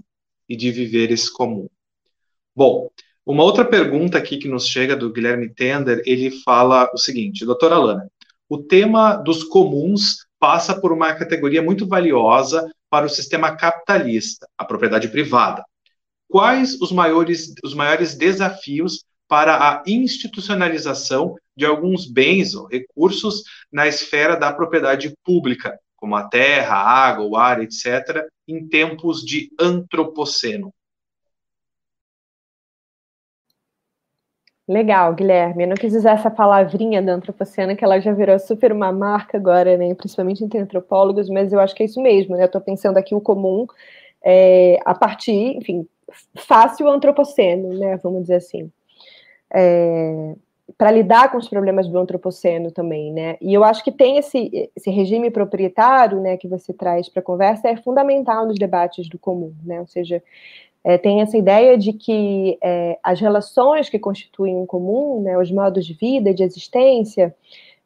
E de viver esse comum. Bom, uma outra pergunta aqui que nos chega do Guilherme Tender, ele fala o seguinte, doutora Alana, o tema dos comuns passa por uma categoria muito valiosa para o sistema capitalista, a propriedade privada. Quais os maiores, os maiores desafios para a institucionalização de alguns bens ou recursos na esfera da propriedade pública, como a terra, a água, o ar, etc., em tempos de antropoceno? Legal, Guilherme. Eu não quis usar essa palavrinha da antropocena, que ela já virou super uma marca agora, né? Principalmente entre antropólogos, mas eu acho que é isso mesmo, né? Eu estou pensando aqui o comum é, a partir, enfim, fácil antropoceno, né? Vamos dizer assim. É, para lidar com os problemas do antropoceno também, né? E eu acho que tem esse, esse regime proprietário, né, que você traz para a conversa, é fundamental nos debates do comum, né? Ou seja, é, tem essa ideia de que é, as relações que constituem um comum, né, os modos de vida, de existência,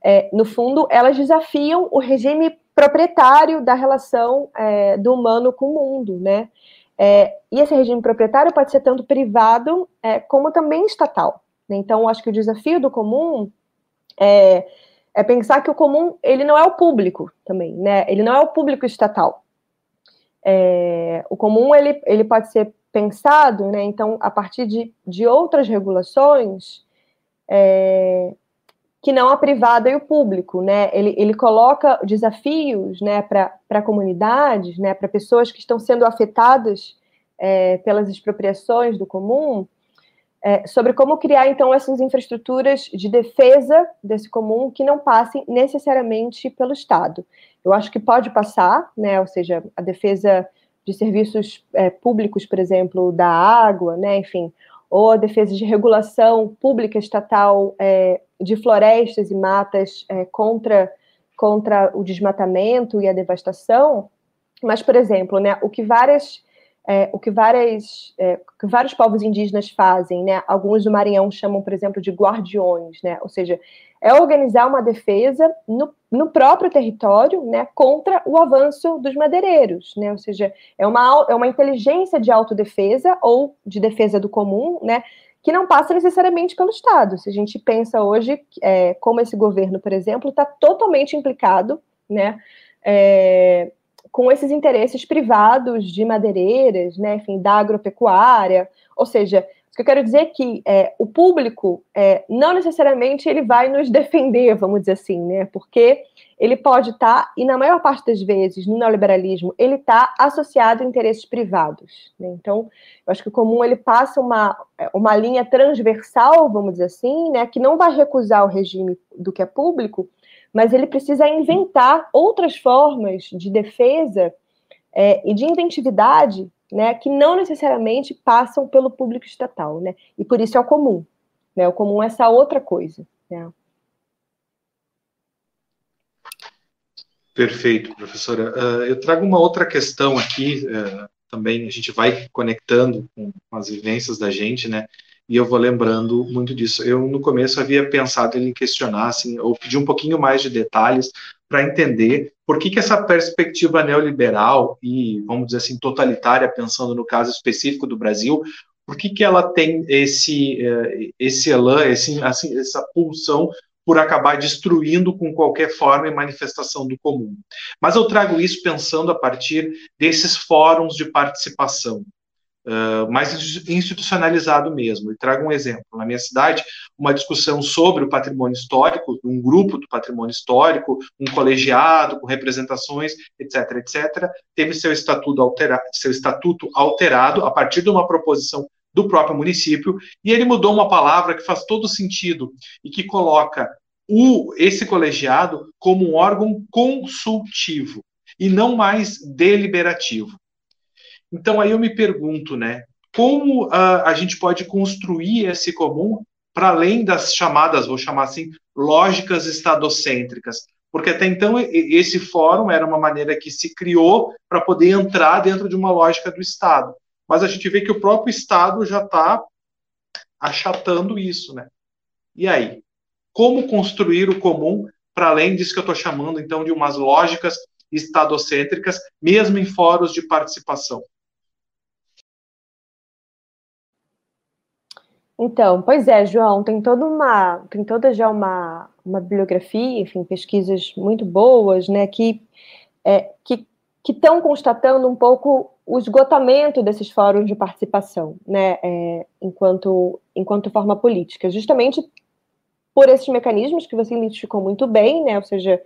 é, no fundo, elas desafiam o regime proprietário da relação é, do humano com o mundo, né? É, e esse regime proprietário pode ser tanto privado é, como também estatal. Então, acho que o desafio do comum é, é pensar que o comum ele não é o público também, né? Ele não é o público estatal. É, o comum ele, ele pode ser pensado, né, então, a partir de, de outras regulações é, que não a privada e o público, né, ele, ele coloca desafios, né, para comunidades, né, para pessoas que estão sendo afetadas é, pelas expropriações do comum, é, sobre como criar, então, essas infraestruturas de defesa desse comum que não passem necessariamente pelo Estado. Eu acho que pode passar, né, ou seja, a defesa de serviços é, públicos, por exemplo, da água, né, enfim, ou a defesa de regulação pública estatal é, de florestas e matas é, contra, contra o desmatamento e a devastação. Mas, por exemplo, né, o que várias é, o que, várias, é, que vários povos indígenas fazem, né? Alguns do Maranhão chamam, por exemplo, de guardiões, né? Ou seja, é organizar uma defesa no, no próprio território, né? Contra o avanço dos madeireiros, né? Ou seja, é uma, é uma inteligência de autodefesa ou de defesa do comum, né? Que não passa necessariamente pelo Estado. Se a gente pensa hoje é, como esse governo, por exemplo, está totalmente implicado, né? É, com esses interesses privados de madeireiras, né, enfim, da agropecuária, ou seja, o que eu quero dizer é que é, o público é, não necessariamente ele vai nos defender, vamos dizer assim, né, porque ele pode estar, tá, e na maior parte das vezes, no neoliberalismo, ele está associado a interesses privados. Né? Então, eu acho que o comum ele passa uma, uma linha transversal, vamos dizer assim, né, que não vai recusar o regime do que é público, mas ele precisa inventar outras formas de defesa é, e de inventividade né, que não necessariamente passam pelo público estatal, né? E por isso é o comum. Né? O comum é essa outra coisa. Né? Perfeito, professora. Uh, eu trago uma outra questão aqui, uh, também a gente vai conectando com as vivências da gente, né? E eu vou lembrando muito disso. Eu, no começo, havia pensado em questionar, assim, ou pedir um pouquinho mais de detalhes para entender por que, que essa perspectiva neoliberal e, vamos dizer assim, totalitária, pensando no caso específico do Brasil, por que, que ela tem esse, eh, esse elan, esse, assim, essa pulsão por acabar destruindo com qualquer forma e manifestação do comum. Mas eu trago isso pensando a partir desses fóruns de participação uh, mais institucionalizado mesmo. E trago um exemplo. Na minha cidade, uma discussão sobre o patrimônio histórico, um grupo do patrimônio histórico, um colegiado com representações, etc., etc., teve seu estatuto, altera seu estatuto alterado a partir de uma proposição do próprio município, e ele mudou uma palavra que faz todo sentido e que coloca o, esse colegiado como um órgão consultivo e não mais deliberativo. Então aí eu me pergunto, né, como a gente pode construir esse comum para além das chamadas, vou chamar assim, lógicas estadocêntricas? Porque até então esse fórum era uma maneira que se criou para poder entrar dentro de uma lógica do Estado. Mas a gente vê que o próprio Estado já está achatando isso, né? E aí? Como construir o comum para além disso que eu estou chamando, então, de umas lógicas estadocêntricas, mesmo em fóruns de participação? Então, pois é, João, tem toda uma, tem toda já uma, uma bibliografia, enfim, pesquisas muito boas, né, que é, que estão constatando um pouco o esgotamento desses fóruns de participação, né, é, enquanto enquanto forma política, justamente por esses mecanismos que você identificou muito bem, né, ou seja,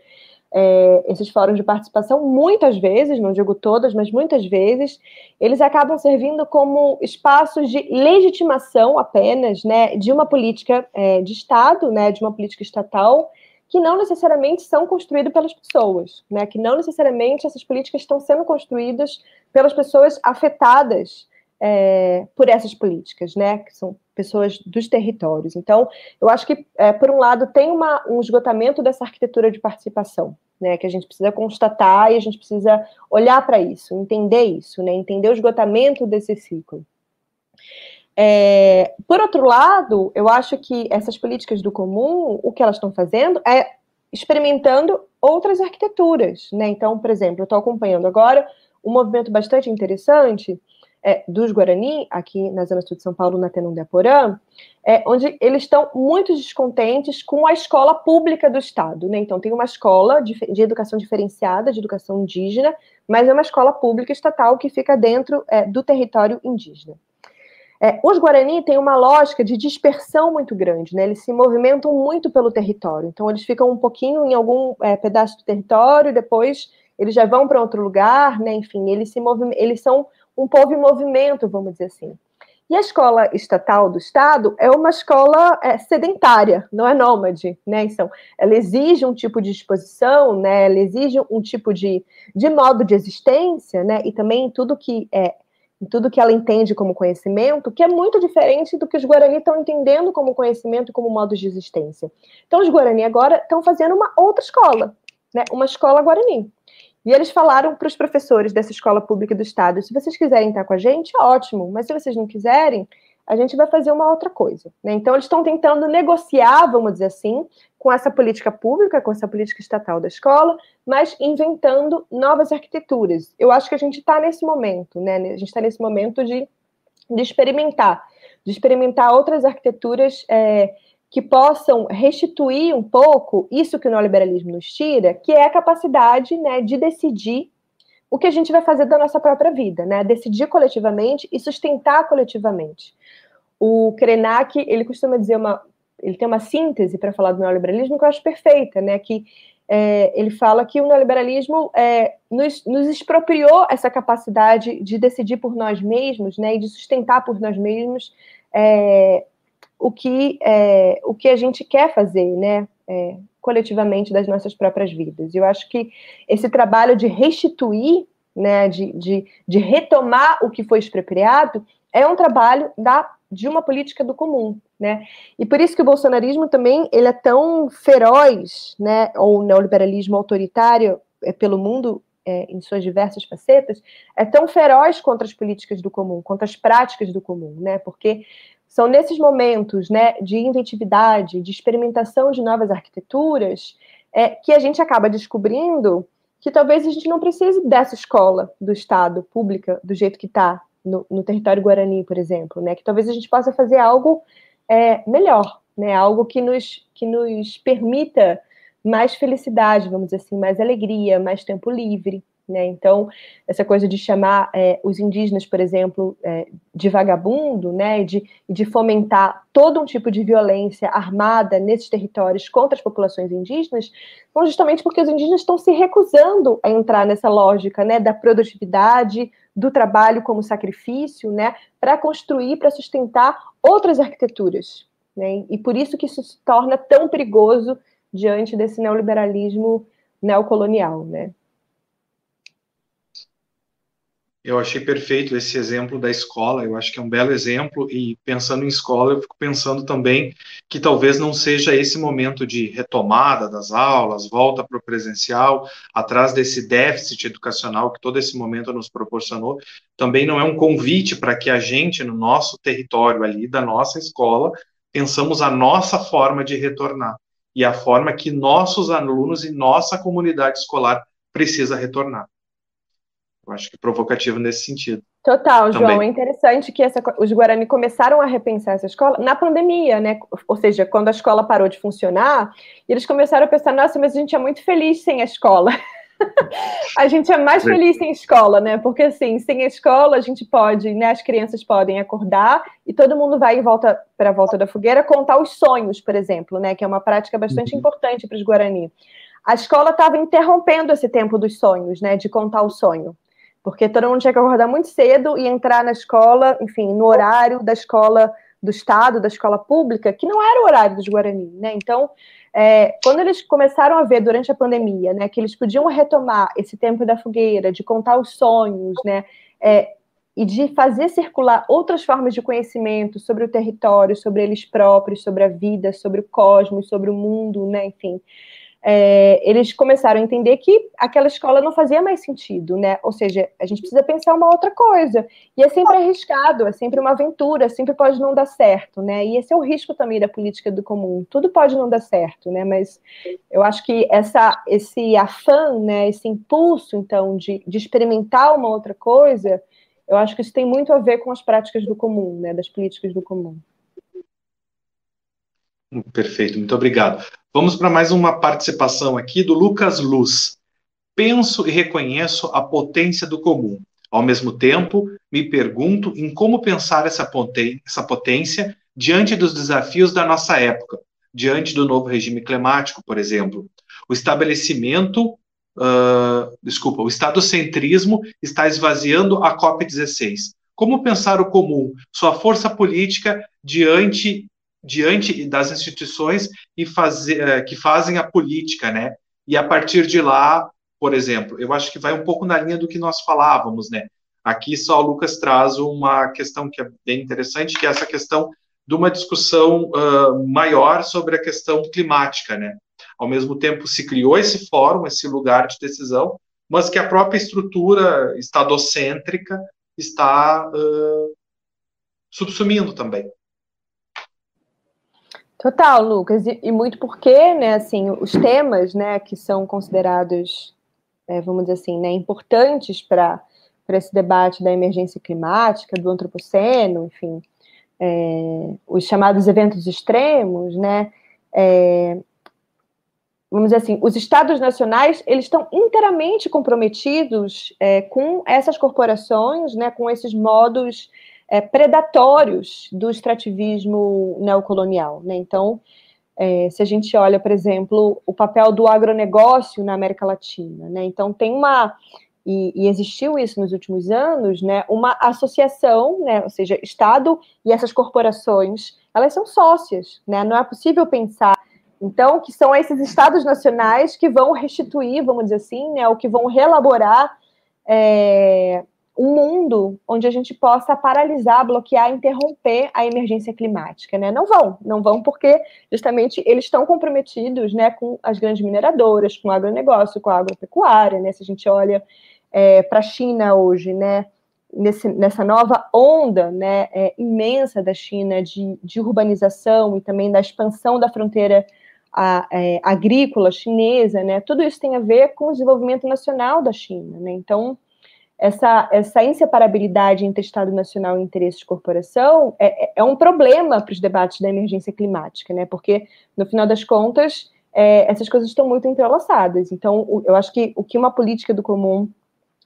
é, esses fóruns de participação, muitas vezes, não digo todas, mas muitas vezes, eles acabam servindo como espaços de legitimação apenas, né, de uma política é, de Estado, né, de uma política estatal, que não necessariamente são construídos pelas pessoas, né, que não necessariamente essas políticas estão sendo construídas pelas pessoas afetadas é, por essas políticas, né, que são pessoas dos territórios. Então, eu acho que, é, por um lado, tem uma, um esgotamento dessa arquitetura de participação, né, que a gente precisa constatar e a gente precisa olhar para isso, entender isso, né, entender o esgotamento desse ciclo. É, por outro lado, eu acho que essas políticas do comum, o que elas estão fazendo é experimentando outras arquiteturas, né? Então, por exemplo, eu estou acompanhando agora um movimento bastante interessante é, dos Guarani, aqui na Zona Sul de São Paulo, na Tenão de Aporã, é, onde eles estão muito descontentes com a escola pública do Estado. Né? Então, tem uma escola de, de, educação diferenciada, de educação indígena, mas é uma escola pública estatal que fica dentro é, do território indígena. É, os Guarani têm uma lógica de dispersão muito grande, né? Eles se movimentam muito pelo território. Então, eles ficam um pouquinho em algum é, pedaço do território, depois eles já vão para outro lugar, né? Enfim, eles se eles são um povo em movimento, vamos dizer assim. E a escola estatal do Estado é uma escola é, sedentária, não é nômade, né? Então, ela exige um tipo de disposição, né? Ela exige um tipo de, de modo de existência, né? E também tudo que é tudo que ela entende como conhecimento, que é muito diferente do que os Guarani estão entendendo como conhecimento como modo de existência. Então, os Guarani agora estão fazendo uma outra escola, né? Uma escola Guarani. E eles falaram para os professores dessa escola pública do estado: se vocês quiserem estar com a gente, ótimo, mas se vocês não quiserem, a gente vai fazer uma outra coisa. Né? Então, eles estão tentando negociar, vamos dizer assim, com essa política pública, com essa política estatal da escola, mas inventando novas arquiteturas. Eu acho que a gente está nesse momento, né? A gente está nesse momento de, de experimentar, de experimentar outras arquiteturas. É, que possam restituir um pouco isso que o neoliberalismo nos tira, que é a capacidade né, de decidir o que a gente vai fazer da nossa própria vida, né? Decidir coletivamente e sustentar coletivamente. O Krenak, ele costuma dizer uma, ele tem uma síntese para falar do neoliberalismo que eu acho perfeita, né? Que é, ele fala que o neoliberalismo é, nos, nos, expropriou essa capacidade de decidir por nós mesmos, né? E de sustentar por nós mesmos é, o que, é, o que a gente quer fazer, né, é, coletivamente das nossas próprias vidas. Eu acho que esse trabalho de restituir, né, de, de, de retomar o que foi expropriado, é um trabalho da, de uma política do comum, né? E por isso que o bolsonarismo também ele é tão feroz, né, ou o neoliberalismo autoritário é, pelo mundo é, em suas diversas facetas, é tão feroz contra as políticas do comum, contra as práticas do comum, né? Porque são nesses momentos né, de inventividade, de experimentação de novas arquiteturas, é, que a gente acaba descobrindo que talvez a gente não precise dessa escola do Estado, pública, do jeito que está no, no, território guarani, por exemplo, né? que talvez a gente possa fazer algo é, melhor, né? algo que nos, que nos permita mais felicidade, vamos dizer assim, mais alegria, mais tempo livre. Né? Então, essa coisa de chamar é, os indígenas, por exemplo, é, de vagabundo, né? de, de fomentar todo um tipo de violência armada nesses territórios contra as populações indígenas, então, justamente porque os indígenas estão se recusando a entrar nessa lógica né? da produtividade, do trabalho como sacrifício, né? para construir, para sustentar outras arquiteturas. Né? E por isso que isso se torna tão perigoso diante desse neoliberalismo neocolonial, né? Eu achei perfeito esse exemplo da escola, eu acho que é um belo exemplo, e pensando em escola, eu fico pensando também que talvez não seja esse momento de retomada das aulas, volta para o presencial, atrás desse déficit educacional que todo esse momento nos proporcionou, também não é um convite para que a gente, no nosso território ali, da nossa escola, pensamos a nossa forma de retornar, e a forma que nossos alunos e nossa comunidade escolar precisa retornar. Eu acho que provocativo nesse sentido. Total, João. Também. É interessante que essa, os Guarani começaram a repensar essa escola na pandemia, né? Ou seja, quando a escola parou de funcionar, eles começaram a pensar: nossa, mas a gente é muito feliz sem a escola. [laughs] a gente é mais feliz sem escola, né? Porque assim, sem a escola a gente pode, né? As crianças podem acordar e todo mundo vai em volta para a volta da fogueira contar os sonhos, por exemplo, né? Que é uma prática bastante uhum. importante para os Guarani. a escola estava interrompendo esse tempo dos sonhos, né, de contar o sonho. Porque todo mundo tinha que acordar muito cedo e entrar na escola, enfim, no horário da escola do Estado, da escola pública, que não era o horário dos Guarani, né? Então, é, quando eles começaram a ver durante a pandemia, né, que eles podiam retomar esse tempo da fogueira, de contar os sonhos, né, é, e de fazer circular outras formas de conhecimento sobre o território, sobre eles próprios, sobre a vida, sobre o cosmos, sobre o mundo, né, enfim, é, eles começaram a entender que aquela escola não fazia mais sentido, né? Ou seja, a gente precisa pensar uma outra coisa. E é sempre arriscado, é sempre uma aventura, sempre pode não dar certo, né? E esse é o risco também da política do comum. Tudo pode não dar certo, né? Mas eu acho que essa, esse afã, né? Esse impulso, então, de, de experimentar uma outra coisa, eu acho que isso tem muito a ver com as práticas do comum, né? Das políticas do comum. Perfeito, muito obrigado. Vamos para mais uma participação aqui do Lucas Luz. Penso e reconheço a potência do comum. Ao mesmo tempo, me pergunto em como pensar essa potência diante dos desafios da nossa época, diante do novo regime climático, por exemplo. O estabelecimento, uh, desculpa, o estadocentrismo está esvaziando a COP16. Como pensar o comum, sua força política diante diante das instituições e fazer, eh, que fazem a política, né? E a partir de lá, por exemplo, eu acho que vai um pouco na linha do que nós falávamos, né? Aqui só o Lucas traz uma questão que é bem interessante, que é essa questão de uma discussão uh, maior sobre a questão climática, né? Ao mesmo tempo se criou esse fórum, esse lugar de decisão, mas que a própria estrutura estadocêntrica está uh, subsumindo também. Total, Lucas, e, e, muito porque, né, assim, os temas, né, que são considerados, é, vamos dizer assim, né, importantes para esse debate da emergência climática, do antropoceno, enfim, é, os chamados eventos extremos, né, é, vamos dizer assim, os estados nacionais, eles estão inteiramente comprometidos é, com essas corporações, né, com esses modos é, predatórios do extrativismo neocolonial. Né? Então, é, se a gente olha, por exemplo, o papel do agronegócio na América Latina, né? então tem uma e, e, existiu isso nos últimos anos, né, uma associação, né, ou seja, Estado e essas corporações, elas são sócias, né, não é possível pensar, então, que são esses Estados nacionais que vão restituir, vamos dizer assim, né, ou que vão reelaborar é, um mundo onde a gente possa paralisar, bloquear, interromper a emergência climática, né? Não vão, não vão porque justamente eles estão comprometidos, né, com as grandes mineradoras, com o agronegócio, com a agropecuária, né? Se a gente olha é, para a China hoje, né, nesse, nessa nova onda, né, é, imensa da China de, de, urbanização e também da expansão da fronteira a, é, agrícola chinesa, né? Tudo isso tem a ver com o desenvolvimento nacional da China, né? Então essa, essa inseparabilidade entre Estado Nacional e interesse de corporação é, é, é um problema para os debates da emergência climática, né? Porque, no final das contas, é, essas coisas estão muito entrelaçadas. Então, o, eu acho que o que uma política do comum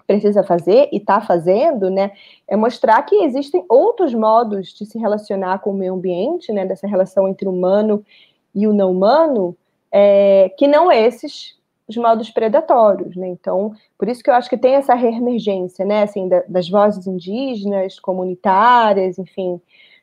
precisa fazer e está fazendo, né, é mostrar que existem outros modos de se relacionar com o meio ambiente, né, dessa relação entre o humano e o não humano, é, que não esses os modos predatórios, né? Então, por isso que eu acho que tem essa reemergência, né? Assim, da, das vozes indígenas, comunitárias, enfim,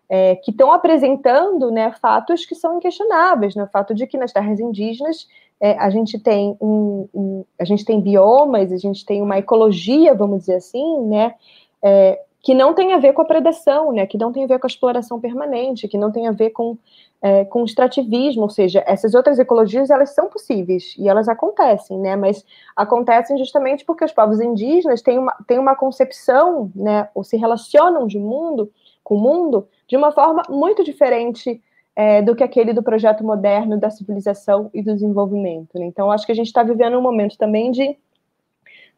é, que estão apresentando, né, fatos que são inquestionáveis, né? O fato de que nas terras indígenas é, a gente tem um, um, a gente tem biomas, a gente tem uma ecologia, vamos dizer assim, né? É, que não tem a ver com a predação, né? Que não tem a ver com a exploração permanente, que não tem a ver com é, com extrativismo, ou seja, essas outras ecologias elas são possíveis e elas acontecem, né? Mas acontecem justamente porque os povos indígenas têm uma, têm uma concepção, né? Ou se relacionam de mundo com o mundo de uma forma muito diferente é, do que aquele do projeto moderno da civilização e do desenvolvimento. Né? Então, acho que a gente está vivendo um momento também de,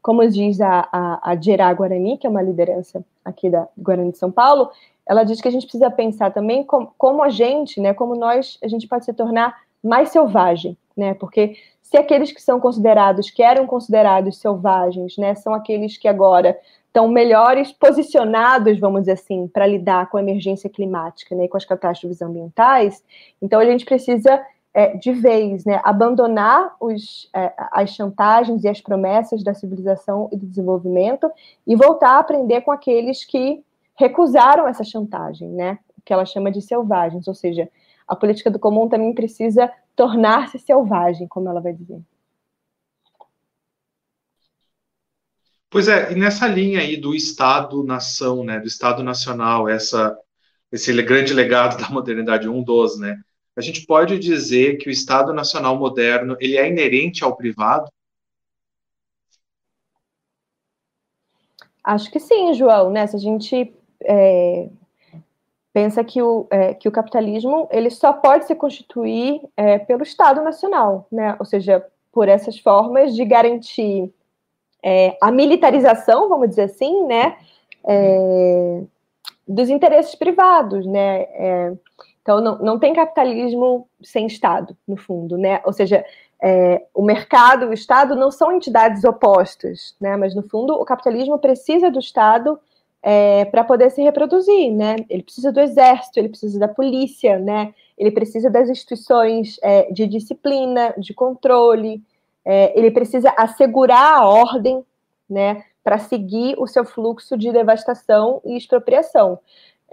como diz a, a, a Gerá Guarani, que é uma liderança aqui da Guarani de São Paulo, ela diz que a gente precisa pensar também como, a gente, né, como nós, a gente pode se tornar mais selvagem, né, porque se aqueles que são considerados, que eram considerados selvagens, né, são aqueles que agora estão melhores posicionados, vamos dizer assim, para lidar com a emergência climática, né, e com as catástrofes ambientais, então a gente precisa é, de vez, né, abandonar os, é, as chantagens e as promessas da civilização e do desenvolvimento e voltar a aprender com aqueles que recusaram essa chantagem, né, que ela chama de selvagens, ou seja, a política do comum também precisa tornar-se selvagem, como ela vai dizer. Pois é, e nessa linha aí do Estado-nação, né, do Estado nacional, essa, esse grande legado da modernidade, um dos, né, a gente pode dizer que o Estado Nacional moderno ele é inerente ao privado? Acho que sim, João. Né? Se a gente é, pensa que o, é, que o capitalismo ele só pode se constituir é, pelo Estado Nacional, né? ou seja, por essas formas de garantir é, a militarização, vamos dizer assim, né? É, dos interesses privados, né? Então, não, não tem capitalismo sem Estado, no fundo, né? Ou seja, é, o mercado e o Estado não são entidades opostas, né? Mas, no fundo, o capitalismo precisa do Estado é, para poder se reproduzir, né? Ele precisa do exército, ele precisa da polícia, né? Ele precisa das instituições é, de disciplina, de controle, é, ele precisa assegurar a ordem, né? Para seguir o seu fluxo de devastação e expropriação.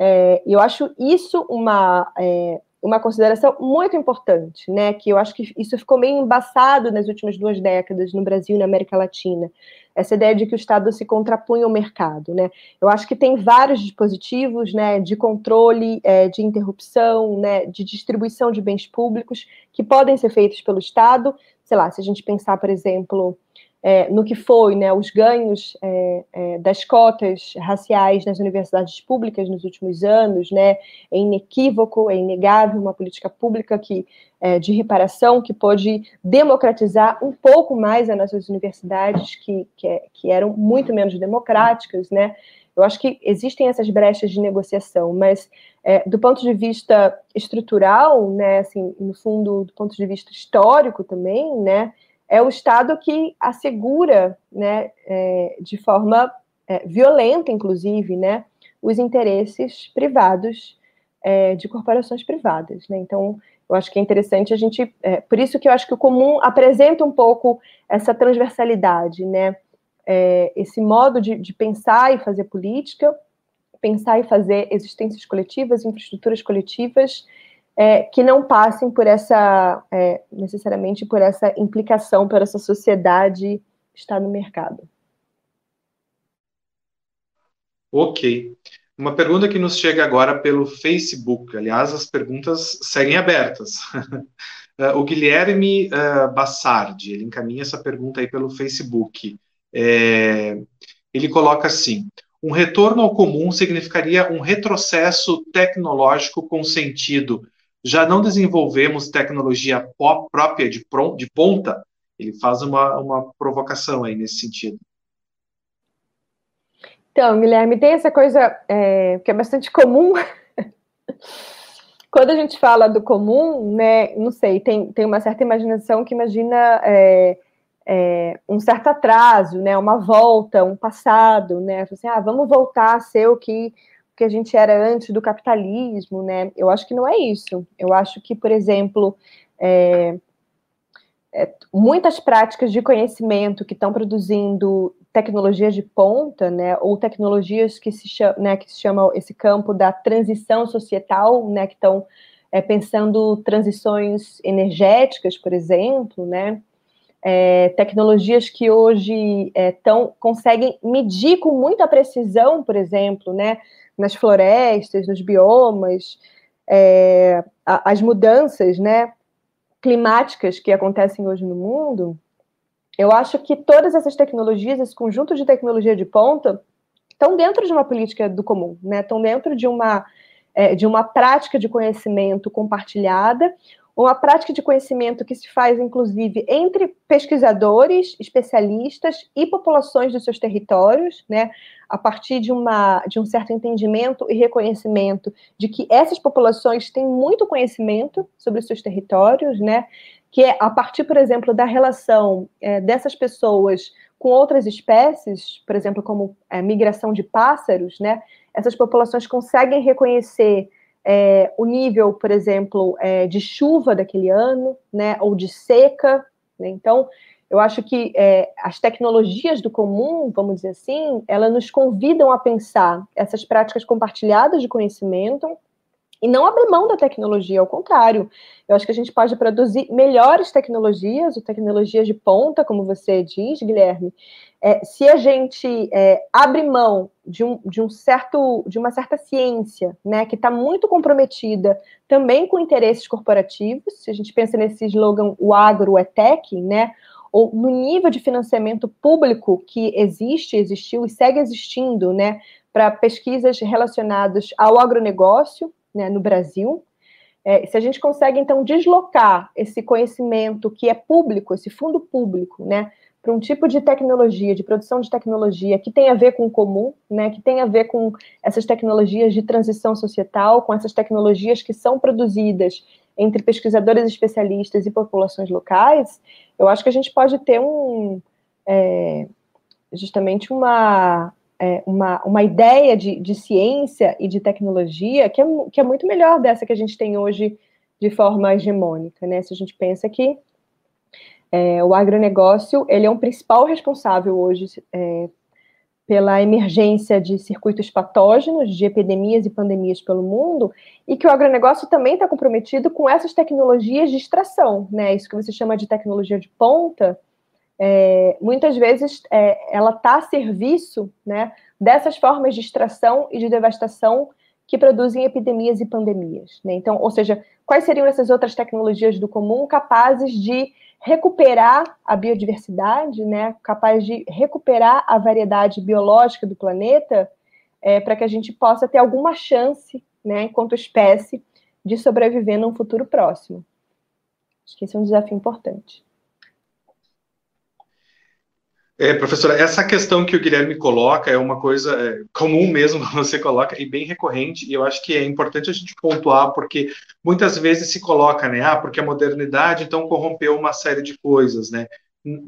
É, eu acho isso uma, é, uma consideração muito importante, né? Que eu acho que isso ficou meio embaçado nas últimas duas décadas no Brasil e na América Latina. Essa ideia de que o Estado se contrapunha ao mercado, né? Eu acho que tem vários dispositivos, né, de controle, é, de interrupção, né, de distribuição de bens públicos que podem ser feitos pelo Estado. Sei lá, se a gente pensar, por exemplo, é, no que foi né, os ganhos é, é, das cotas raciais nas universidades públicas nos últimos anos, né, é inequívoco, é inegável uma política pública que, é, de reparação que pode democratizar um pouco mais as nossas universidades, que, que, é, que eram muito menos democráticas, né, eu acho que existem essas brechas de negociação, mas é, do ponto de vista estrutural, né, assim, no fundo, do ponto de vista histórico também, né, é o Estado que assegura, né, é, de forma é, violenta, inclusive, né, os interesses privados é, de corporações privadas. Né? Então, eu acho que é interessante a gente, é, por isso que eu acho que o comum apresenta um pouco essa transversalidade, né, é, esse modo de, de pensar e fazer política, pensar e fazer existências coletivas, infraestruturas coletivas, é, que não passem por essa, é, necessariamente por essa implicação, por essa sociedade estar no mercado. Ok. Uma pergunta que nos chega agora pelo Facebook. Aliás, as perguntas seguem abertas. É, [laughs] o Guilherme uh, Bassardi, ele encaminha essa pergunta aí pelo Facebook. É, ele coloca assim: um retorno ao comum significaria um retrocesso tecnológico com sentido já não desenvolvemos tecnologia própria de, de ponta? Ele faz uma, uma provocação aí nesse sentido. Então, Guilherme, tem essa coisa é, que é bastante comum. [laughs] Quando a gente fala do comum, né, não sei, tem, tem uma certa imaginação que imagina é, é, um certo atraso, né, uma volta, um passado, né, assim, ah, vamos voltar a ser o que que a gente era antes do capitalismo, né? Eu acho que não é isso. Eu acho que, por exemplo, é, é, muitas práticas de conhecimento que estão produzindo tecnologias de ponta, né, ou tecnologias que se, chama, né, que se chamam esse campo da transição societal, né, que estão é, pensando transições energéticas, por exemplo, né, é, tecnologias que hoje é, tão, conseguem medir com muita precisão, por exemplo, né, nas florestas, nos biomas, é, as mudanças né, climáticas que acontecem hoje no mundo, eu acho que todas essas tecnologias, esse conjunto de tecnologia de ponta, estão dentro de uma política do comum, né? estão dentro de uma, é, de uma prática de conhecimento compartilhada, uma prática de conhecimento que se faz, inclusive, entre pesquisadores, especialistas e populações dos seus territórios, né, a partir de, uma, de um certo entendimento e reconhecimento de que essas populações têm muito conhecimento sobre os seus territórios, né, que é a partir, por exemplo, da relação é, dessas pessoas com outras espécies, por exemplo, como é, migração de pássaros, né, essas populações conseguem reconhecer é, o nível, por exemplo, é, de chuva daquele ano, né, ou de seca. Né? Então, eu acho que é, as tecnologias do comum, vamos dizer assim, elas nos convidam a pensar essas práticas compartilhadas de conhecimento e não abrir mão da tecnologia, ao contrário. Eu acho que a gente pode produzir melhores tecnologias, ou tecnologias de ponta, como você diz, Guilherme, é, se a gente é, abre mão de, um, de, um certo, de uma certa ciência, né, que está muito comprometida também com interesses corporativos, se a gente pensa nesse slogan, o agro é tech, né, ou no nível de financiamento público que existe, existiu e segue existindo, né, para pesquisas relacionadas ao agronegócio, né, no Brasil. É, se a gente consegue, então, deslocar esse conhecimento que é público, esse fundo público, né, para um tipo de tecnologia, de produção de tecnologia que tem a ver com o comum, né, que tem a ver com essas tecnologias de transição societal, com essas tecnologias que são produzidas entre pesquisadores especialistas e populações locais, eu acho que a gente pode ter um é, justamente uma, é, uma, uma ideia de, de ciência e de tecnologia que é, que é muito melhor dessa que a gente tem hoje de forma hegemônica, né? Se a gente pensa que é, o agronegócio ele é um principal responsável hoje é, pela emergência de circuitos patógenos, de epidemias e pandemias pelo mundo, e que o agronegócio também está comprometido com essas tecnologias de extração, né? Isso que você chama de tecnologia de ponta, é, muitas vezes é, ela está a serviço né, dessas formas de extração e de devastação que produzem epidemias e pandemias. Né? Então, ou seja, quais seriam essas outras tecnologias do comum capazes de recuperar a biodiversidade, né, capaz de recuperar a variedade biológica do planeta, é, para que a gente possa ter alguma chance, né, enquanto espécie, de sobreviver num futuro próximo. Acho que esse é um desafio importante. É, professora, essa questão que o Guilherme coloca é uma coisa é, comum mesmo, [laughs] você coloca, e bem recorrente, e eu acho que é importante a gente pontuar, porque muitas vezes se coloca, né, ah, porque a modernidade então corrompeu uma série de coisas, né,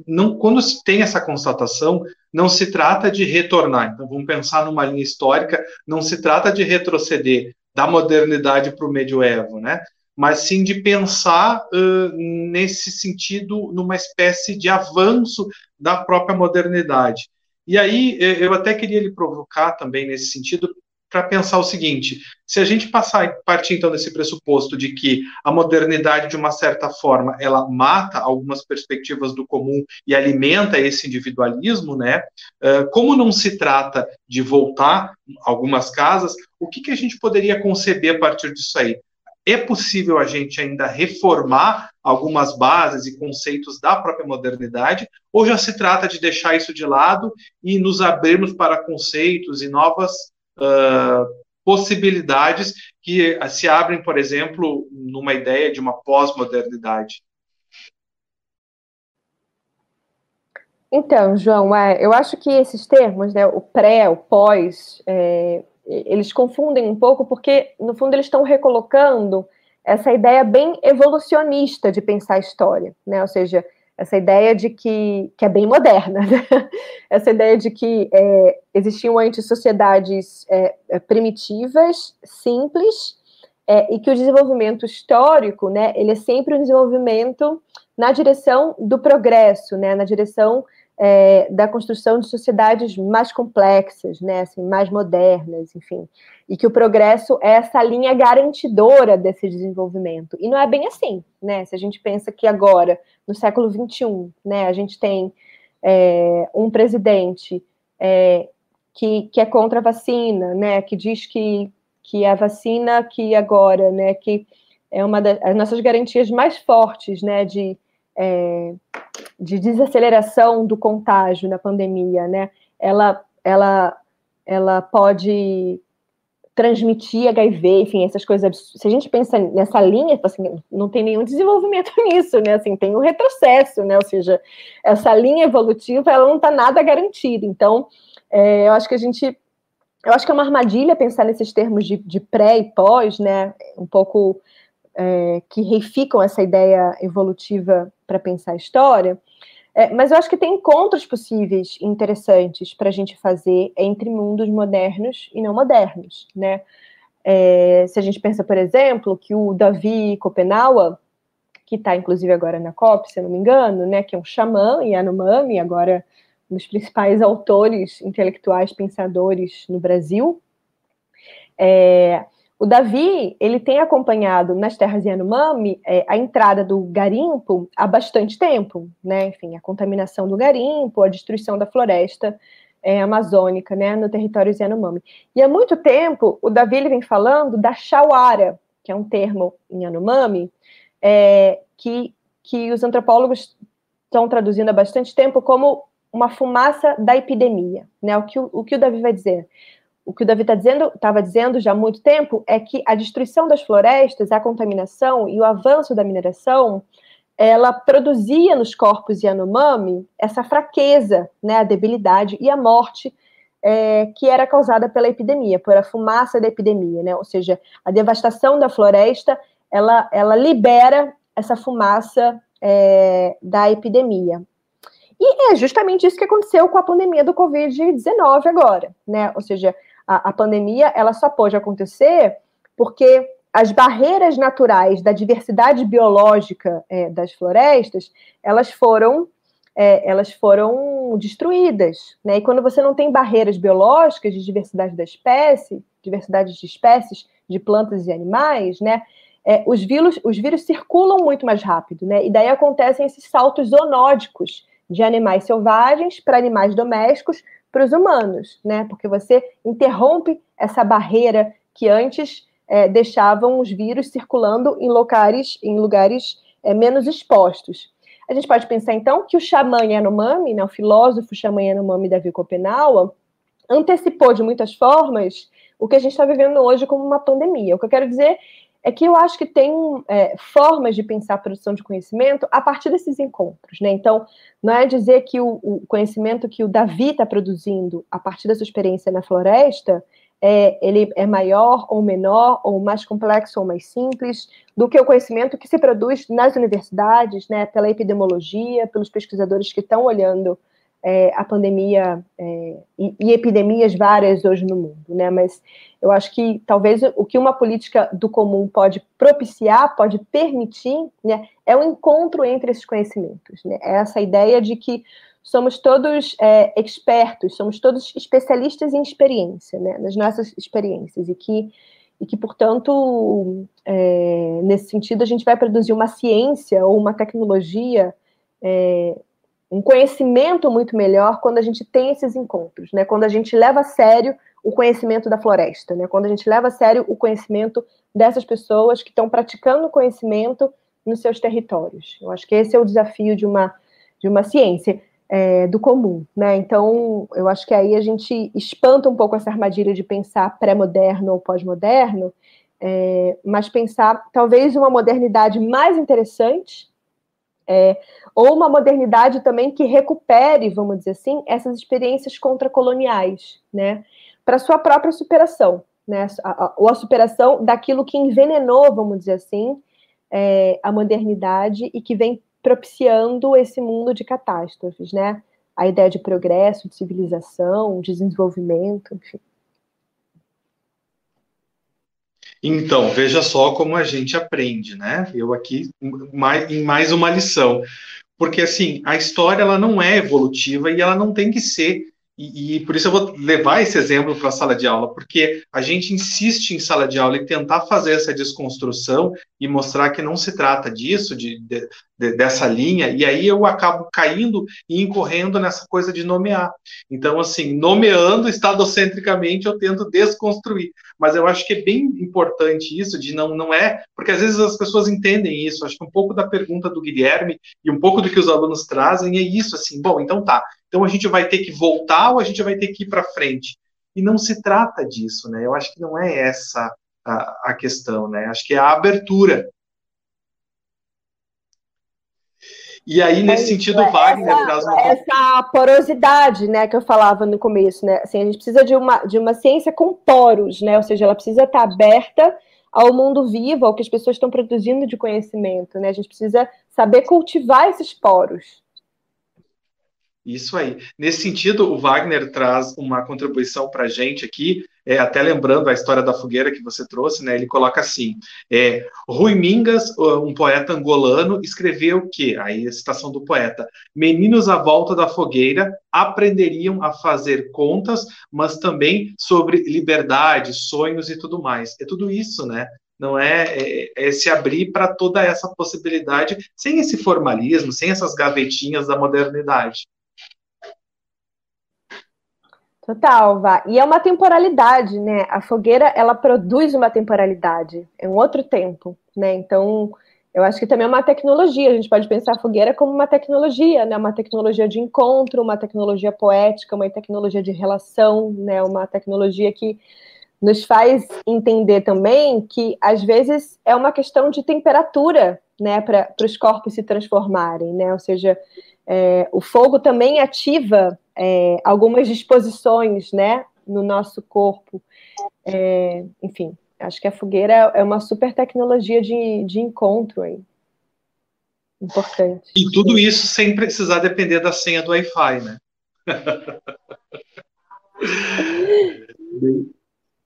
não, quando se tem essa constatação, não se trata de retornar, então vamos pensar numa linha histórica, não se trata de retroceder da modernidade para o medioevo, né, mas sim de pensar uh, nesse sentido, numa espécie de avanço da própria modernidade. E aí eu até queria lhe provocar também nesse sentido para pensar o seguinte: se a gente passar partir então desse pressuposto de que a modernidade de uma certa forma ela mata algumas perspectivas do comum e alimenta esse individualismo, né? Como não se trata de voltar algumas casas, o que, que a gente poderia conceber a partir disso aí? É possível a gente ainda reformar algumas bases e conceitos da própria modernidade, ou já se trata de deixar isso de lado e nos abrirmos para conceitos e novas uh, possibilidades que se abrem, por exemplo, numa ideia de uma pós-modernidade? Então, João, é, eu acho que esses termos, né, o pré, o pós, é, eles confundem um pouco, porque, no fundo, eles estão recolocando essa ideia bem evolucionista de pensar a história, né? Ou seja, essa ideia de que, que é bem moderna, né? [laughs] essa ideia de que é, existiam antes sociedades é, é, primitivas, simples, é, e que o desenvolvimento histórico, né, ele é sempre um desenvolvimento na direção do progresso, né, na direção é, da construção de sociedades mais complexas, né, assim, mais modernas, enfim, e que o progresso é essa linha garantidora desse desenvolvimento. E não é bem assim, né? Se a gente pensa que agora, no século XXI, né, a gente tem é, um presidente é, que, que é contra a vacina, né, que diz que, que a vacina que agora, né, que é uma das nossas garantias mais fortes, né, de é, de desaceleração do contágio na pandemia, né? Ela, ela, ela pode transmitir HIV, enfim, essas coisas. Se a gente pensa nessa linha, assim, não tem nenhum desenvolvimento [laughs] nisso, né? Assim, tem um retrocesso, né? Ou seja, essa linha evolutiva ela não está nada garantida. Então, é, eu acho que a gente, eu acho que é uma armadilha pensar nesses termos de, de pré e pós, né? Um pouco é, que reificam essa ideia evolutiva para pensar a história. É, mas eu acho que tem encontros possíveis interessantes para a gente fazer entre mundos modernos e não modernos, né? É, se a gente pensa, por exemplo, que o Davi Kopenawa, que está inclusive agora na COP, se eu não me engano, né, que é um xamã Yanomami, agora um dos principais autores intelectuais pensadores no Brasil. É, o Davi, ele tem acompanhado nas terras Yanomami é, a entrada do garimpo há bastante tempo, né? Enfim, a contaminação do garimpo, a destruição da floresta é, amazônica, né, no território Yanomami. E há muito tempo, o Davi ele vem falando da chauara, que é um termo em Yanomami, é, que, que os antropólogos estão traduzindo há bastante tempo como uma fumaça da epidemia, né? O que o, o, que o Davi vai dizer? O que o Davi está dizendo, estava dizendo já há muito tempo, é que a destruição das florestas, a contaminação e o avanço da mineração, ela produzia nos corpos Yanomami essa fraqueza, né, a debilidade e a morte é, que era causada pela epidemia, por a fumaça da epidemia, né? Ou seja, a devastação da floresta, ela, ela libera essa fumaça é, da epidemia. E é justamente isso que aconteceu com a pandemia do Covid-19 agora, né? Ou seja, a, a pandemia ela só pode acontecer porque as barreiras naturais da diversidade biológica é, das florestas, elas foram é, elas foram destruídas, né? E quando você não tem barreiras biológicas de diversidade da espécie, diversidade de espécies de plantas e animais, né? É, os vírus os vírus circulam muito mais rápido, né? E daí acontecem esses saltos zoonódicos de animais selvagens para animais domésticos para os humanos, né? Porque você interrompe essa barreira que antes é, deixavam os vírus circulando em locais, em lugares é, menos expostos. A gente pode pensar, então, que o xamã Yanomami, né, o filósofo xamã Yanomami Davi Kopenawa, antecipou de muitas formas o que a gente está vivendo hoje como uma pandemia. O que eu quero dizer é que eu acho que tem é, formas de pensar a produção de conhecimento a partir desses encontros, né? Então, não é dizer que o, o conhecimento que o Davi está produzindo a partir da sua experiência na floresta é, ele é maior ou menor, ou mais complexo ou mais simples, do que o conhecimento que se produz nas universidades, né, pela epidemiologia, pelos pesquisadores que estão olhando é, a pandemia é, e, e, epidemias várias hoje no mundo, né? Mas eu acho que talvez o que uma política do comum pode propiciar, pode permitir, né, é o encontro entre esses conhecimentos, né? É essa ideia de que somos todos é, expertos, somos todos especialistas em experiência, né, nas nossas experiências, e que, e que portanto, é, nesse sentido, a gente vai produzir uma ciência ou uma tecnologia, é, um conhecimento muito melhor quando a gente tem esses encontros, né, quando a gente leva a sério o conhecimento da floresta, né, quando a gente leva a sério o conhecimento dessas pessoas que estão praticando o conhecimento nos seus territórios. Eu acho que esse é o desafio de uma, de uma ciência é, do comum, né? Então, eu acho que aí a gente espanta um pouco essa armadilha de pensar pré-moderno ou pós-moderno, é, mas pensar talvez uma modernidade mais interessante, é, ou uma modernidade também que recupere, vamos dizer assim, essas experiências contracoloniais, né? Para sua própria superação, né? ou a superação daquilo que envenenou, vamos dizer assim, é, a modernidade e que vem propiciando esse mundo de catástrofes, né? A ideia de progresso, de civilização, desenvolvimento, enfim. Então, veja só como a gente aprende, né? Eu aqui em mais uma lição. Porque, assim, a história ela não é evolutiva e ela não tem que ser e, e, por isso eu vou levar esse exemplo para a sala de aula, porque a gente insiste em sala de aula e tentar fazer essa desconstrução e mostrar que não se trata disso, de, de, de, dessa linha, e aí eu acabo caindo e incorrendo nessa coisa de nomear. Então, assim, nomeando estadocentricamente, eu tento desconstruir. Mas eu acho que é bem importante isso, de não, não é, porque às vezes as pessoas entendem isso. Acho que um pouco da pergunta do Guilherme e um pouco do que os alunos trazem é isso, assim, bom, então tá, então a gente vai ter que voltar ou a gente vai ter que ir para frente? E não se trata disso, né? Eu acho que não é essa a, a questão, né? Acho que é a abertura. E aí, é nesse sentido, é, Wagner essa, traz uma... Essa porosidade, né, que eu falava no começo, né? Assim, a gente precisa de uma, de uma ciência com poros, né? Ou seja, ela precisa estar aberta ao mundo vivo, ao que as pessoas estão produzindo de conhecimento, né? A gente precisa saber cultivar esses poros. Isso aí. Nesse sentido, o Wagner traz uma contribuição para a gente aqui, é, até lembrando a história da fogueira que você trouxe, né, ele coloca assim: é, Rui Mingas, um poeta angolano, escreveu que, aí a citação do poeta, meninos à volta da fogueira aprenderiam a fazer contas, mas também sobre liberdade, sonhos e tudo mais. É tudo isso, né? Não é, é, é se abrir para toda essa possibilidade, sem esse formalismo, sem essas gavetinhas da modernidade. Total, Vá. E é uma temporalidade, né? A fogueira, ela produz uma temporalidade, é um outro tempo, né? Então, eu acho que também é uma tecnologia. A gente pode pensar a fogueira como uma tecnologia, né? Uma tecnologia de encontro, uma tecnologia poética, uma tecnologia de relação, né? Uma tecnologia que nos faz entender também que às vezes é uma questão de temperatura, né? Para os corpos se transformarem, né? Ou seja, é, o fogo também ativa é, algumas disposições, né, no nosso corpo. É, enfim, acho que a fogueira é uma super tecnologia de, de encontro aí. Importante. E tudo isso sem precisar depender da senha do Wi-Fi, né? [laughs]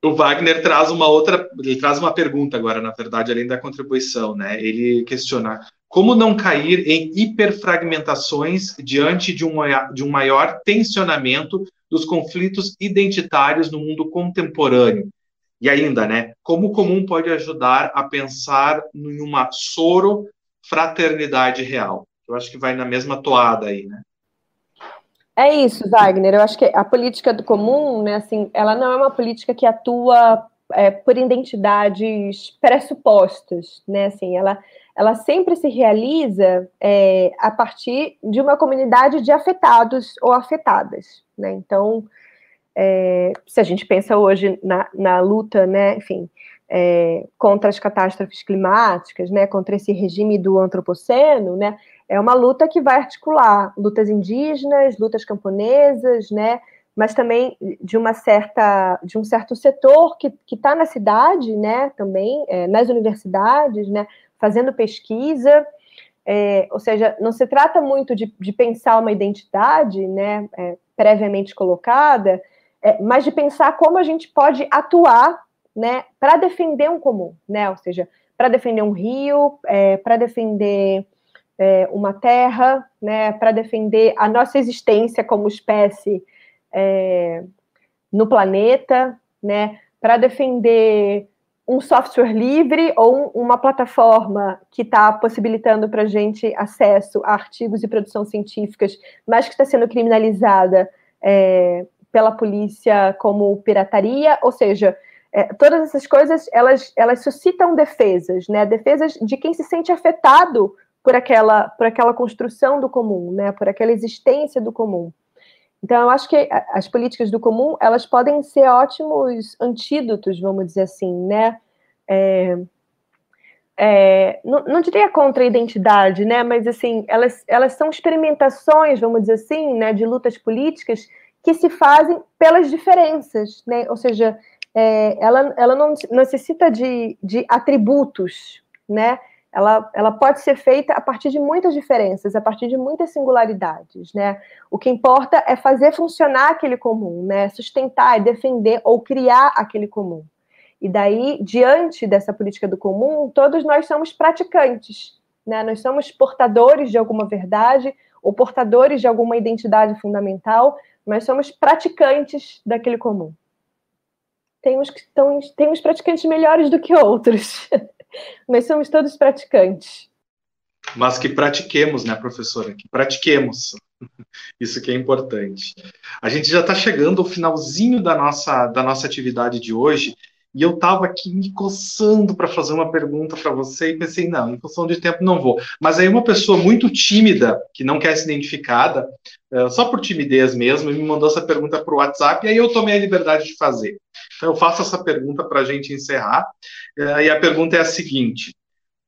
o Wagner traz uma outra, ele traz uma pergunta agora, na verdade, além da contribuição, né? Ele questiona como não cair em hiperfragmentações diante de um, de um maior tensionamento dos conflitos identitários no mundo contemporâneo? E ainda, né? Como o comum pode ajudar a pensar em uma soro fraternidade real? Eu acho que vai na mesma toada aí, né? É isso, Wagner. Eu acho que a política do comum, né, assim, ela não é uma política que atua é, por identidades pressupostas, né? Assim, ela, ela sempre se realiza é, a partir de uma comunidade de afetados ou afetadas, né? Então, é, se a gente pensa hoje na, na luta, né, enfim, é, contra as catástrofes climáticas, né, contra esse regime do antropoceno, né, é uma luta que vai articular lutas indígenas, lutas camponesas, né, mas também de uma certa de um certo setor que está na cidade, né, também é, nas universidades, né, fazendo pesquisa, é, ou seja, não se trata muito de, de pensar uma identidade, né, é, previamente colocada, é, mas de pensar como a gente pode atuar, né, para defender um comum, né, ou seja, para defender um rio, é, para defender é, uma terra, né, para defender a nossa existência como espécie é, no planeta, né, para defender um software livre ou uma plataforma que está possibilitando para a gente acesso a artigos e produção científicas, mas que está sendo criminalizada é, pela polícia como pirataria, ou seja, é, todas essas coisas elas, elas suscitam defesas, né? Defesas de quem se sente afetado por aquela, por aquela construção do comum, né? Por aquela existência do comum. Então, eu acho que as políticas do comum, elas podem ser ótimos antídotos, vamos dizer assim, né? É, é, não, não, diria contra a identidade, né? Mas, assim, elas, elas são experimentações, vamos dizer assim, né? De lutas políticas que se fazem pelas diferenças, né? Ou seja, é, ela, ela não necessita de, de atributos, né? Ela, ela pode ser feita a partir de muitas diferenças, a partir de muitas singularidades, né? O que importa é fazer funcionar aquele comum, né? Sustentar, defender ou criar aquele comum. E daí, diante dessa política do comum, todos nós somos praticantes, né? Nós somos portadores de alguma verdade ou portadores de alguma identidade fundamental, mas somos praticantes daquele comum. Tem uns, que estão, tem uns praticantes melhores do que outros. [laughs] Nós somos todos praticantes. Mas que pratiquemos, né, professora? Que pratiquemos. [laughs] Isso que é importante. A gente já está chegando ao finalzinho da nossa, da nossa atividade de hoje e eu estava aqui me coçando para fazer uma pergunta para você e pensei, não, em função de tempo não vou. Mas aí uma pessoa muito tímida, que não quer ser identificada, uh, só por timidez mesmo, me mandou essa pergunta para o WhatsApp e aí eu tomei a liberdade de fazer. Então eu faço essa pergunta para a gente encerrar. Uh, e a pergunta é a seguinte: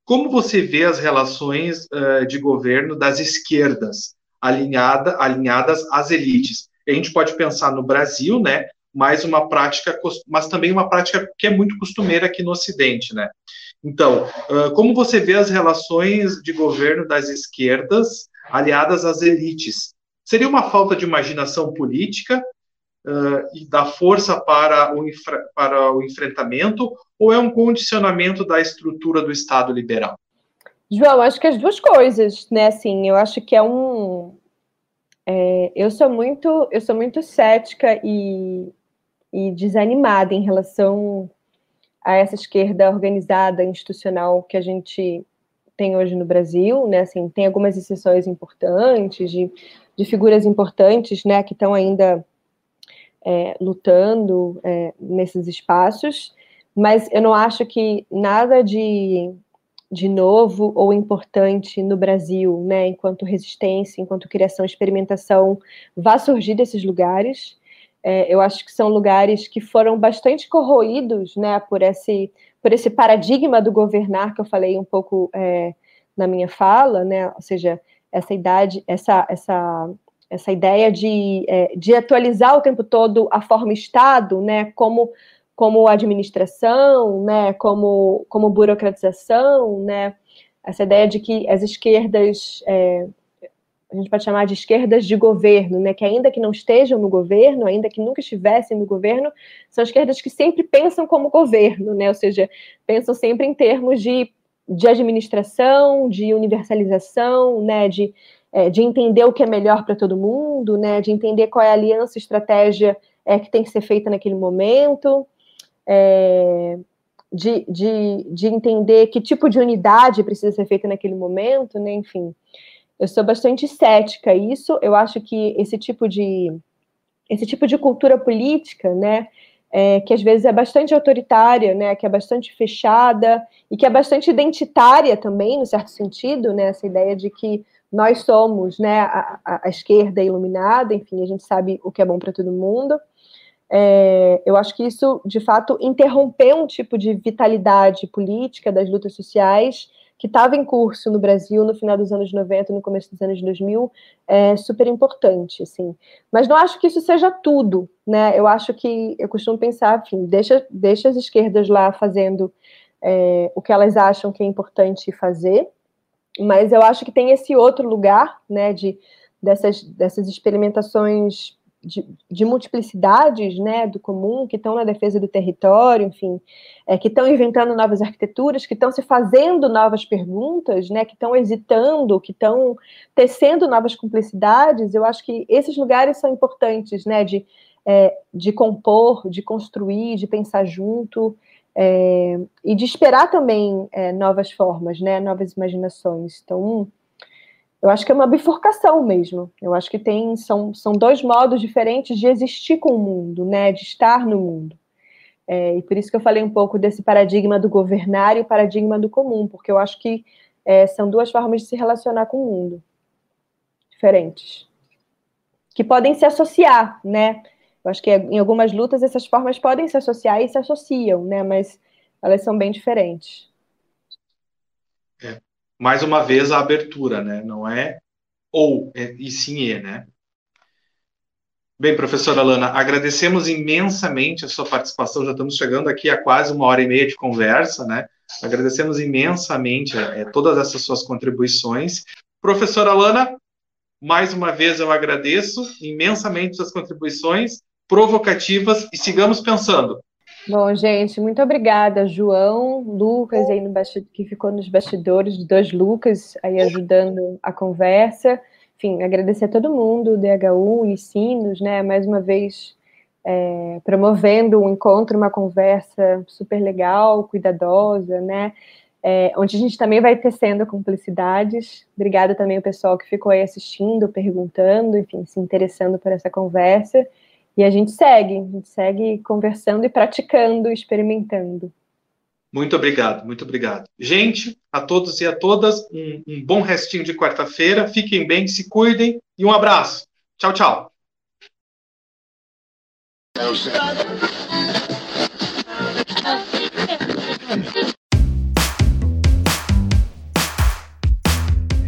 como você vê as relações uh, de governo das esquerdas alinhada, alinhadas às elites? a gente pode pensar no Brasil, né? Mas uma prática, mas também uma prática que é muito costumeira aqui no Ocidente, né? Então, como você vê as relações de governo das esquerdas aliadas às elites? Seria uma falta de imaginação política uh, e dá força para o, para o enfrentamento, ou é um condicionamento da estrutura do Estado liberal? João, acho que as duas coisas, né? Assim, eu acho que é um. É, eu sou muito, eu sou muito cética e, e desanimada em relação a essa esquerda organizada, institucional que a gente tem hoje no Brasil, né? Assim, tem algumas exceções importantes de, de figuras importantes, né? Que estão ainda é, lutando é, nesses espaços, mas eu não acho que nada de, de novo ou importante no Brasil, né, enquanto resistência, enquanto criação, experimentação, vá surgir desses lugares. É, eu acho que são lugares que foram bastante corroídos, né, por esse, por esse paradigma do governar que eu falei um pouco é, na minha fala, né, ou seja, essa idade, essa, essa essa ideia de, é, de atualizar o tempo todo a forma Estado, né, como, como administração, né, como, como burocratização, né, essa ideia de que as esquerdas, é, a gente pode chamar de esquerdas de governo, né, que ainda que não estejam no governo, ainda que nunca estivessem no governo, são esquerdas que sempre pensam como governo, né, ou seja, pensam sempre em termos de, de administração, de universalização, né, de é, de entender o que é melhor para todo mundo, né, de entender qual é a aliança, estratégia é, que tem que ser feita naquele momento, é, de, de, de entender que tipo de unidade precisa ser feita naquele momento, né, enfim. Eu sou bastante cética a isso, eu acho que esse tipo de, esse tipo de cultura política, né, é, que às vezes é bastante autoritária, né, que é bastante fechada e que é bastante identitária também, no certo sentido, né, essa ideia de que nós somos né, a, a, esquerda iluminada, enfim, a gente sabe o que é bom para todo mundo. É, eu acho que isso, de fato, interrompeu um tipo de vitalidade política das lutas sociais que estava em curso no Brasil no final dos anos 90, no começo dos anos 2000, é super importante, assim. Mas não acho que isso seja tudo, né? Eu acho que, eu costumo pensar, enfim, deixa, deixa as esquerdas lá fazendo é, o que elas acham que é importante fazer, mas eu acho que tem esse outro lugar, né, de, dessas, dessas experimentações de, de, multiplicidades né, do comum, que estão na defesa do território, enfim, é, que estão inventando novas arquiteturas, que estão se fazendo novas perguntas, né, que estão hesitando, que estão tecendo novas cumplicidades, eu acho que esses lugares são importantes, né, de, é, de compor, de construir, de pensar junto, é, e de esperar também é, novas formas, né, novas imaginações. Então, eu acho que é uma bifurcação mesmo. Eu acho que tem são, são dois modos diferentes de existir com o mundo, né, de estar no mundo. É, e por isso que eu falei um pouco desse paradigma do governar e o paradigma do comum, porque eu acho que é, são duas formas de se relacionar com o mundo diferentes, que podem se associar, né? Eu acho que em algumas lutas essas formas podem se associar e se associam, né? Mas elas são bem diferentes. É. Mais uma vez a abertura, né? Não é ou, é, e sim é, né? Bem, professora Lana, agradecemos imensamente a sua participação. Já estamos chegando aqui a quase uma hora e meia de conversa, né? Agradecemos imensamente é, todas essas suas contribuições. Professora Lana, mais uma vez eu agradeço imensamente suas contribuições provocativas e sigamos pensando. Bom, gente, muito obrigada, João, Lucas aí no que ficou nos bastidores, dois Lucas aí ajudando a conversa. Enfim, agradecer a todo mundo, DHU e Sinos, né, mais uma vez é, promovendo um encontro, uma conversa super legal, cuidadosa, né, é, onde a gente também vai tecendo cumplicidades. Obrigada também ao pessoal que ficou aí assistindo, perguntando, enfim, se interessando por essa conversa. E a gente segue, a gente segue conversando e praticando, experimentando. Muito obrigado, muito obrigado. Gente, a todos e a todas, um, um bom restinho de quarta-feira. Fiquem bem, se cuidem e um abraço. Tchau, tchau.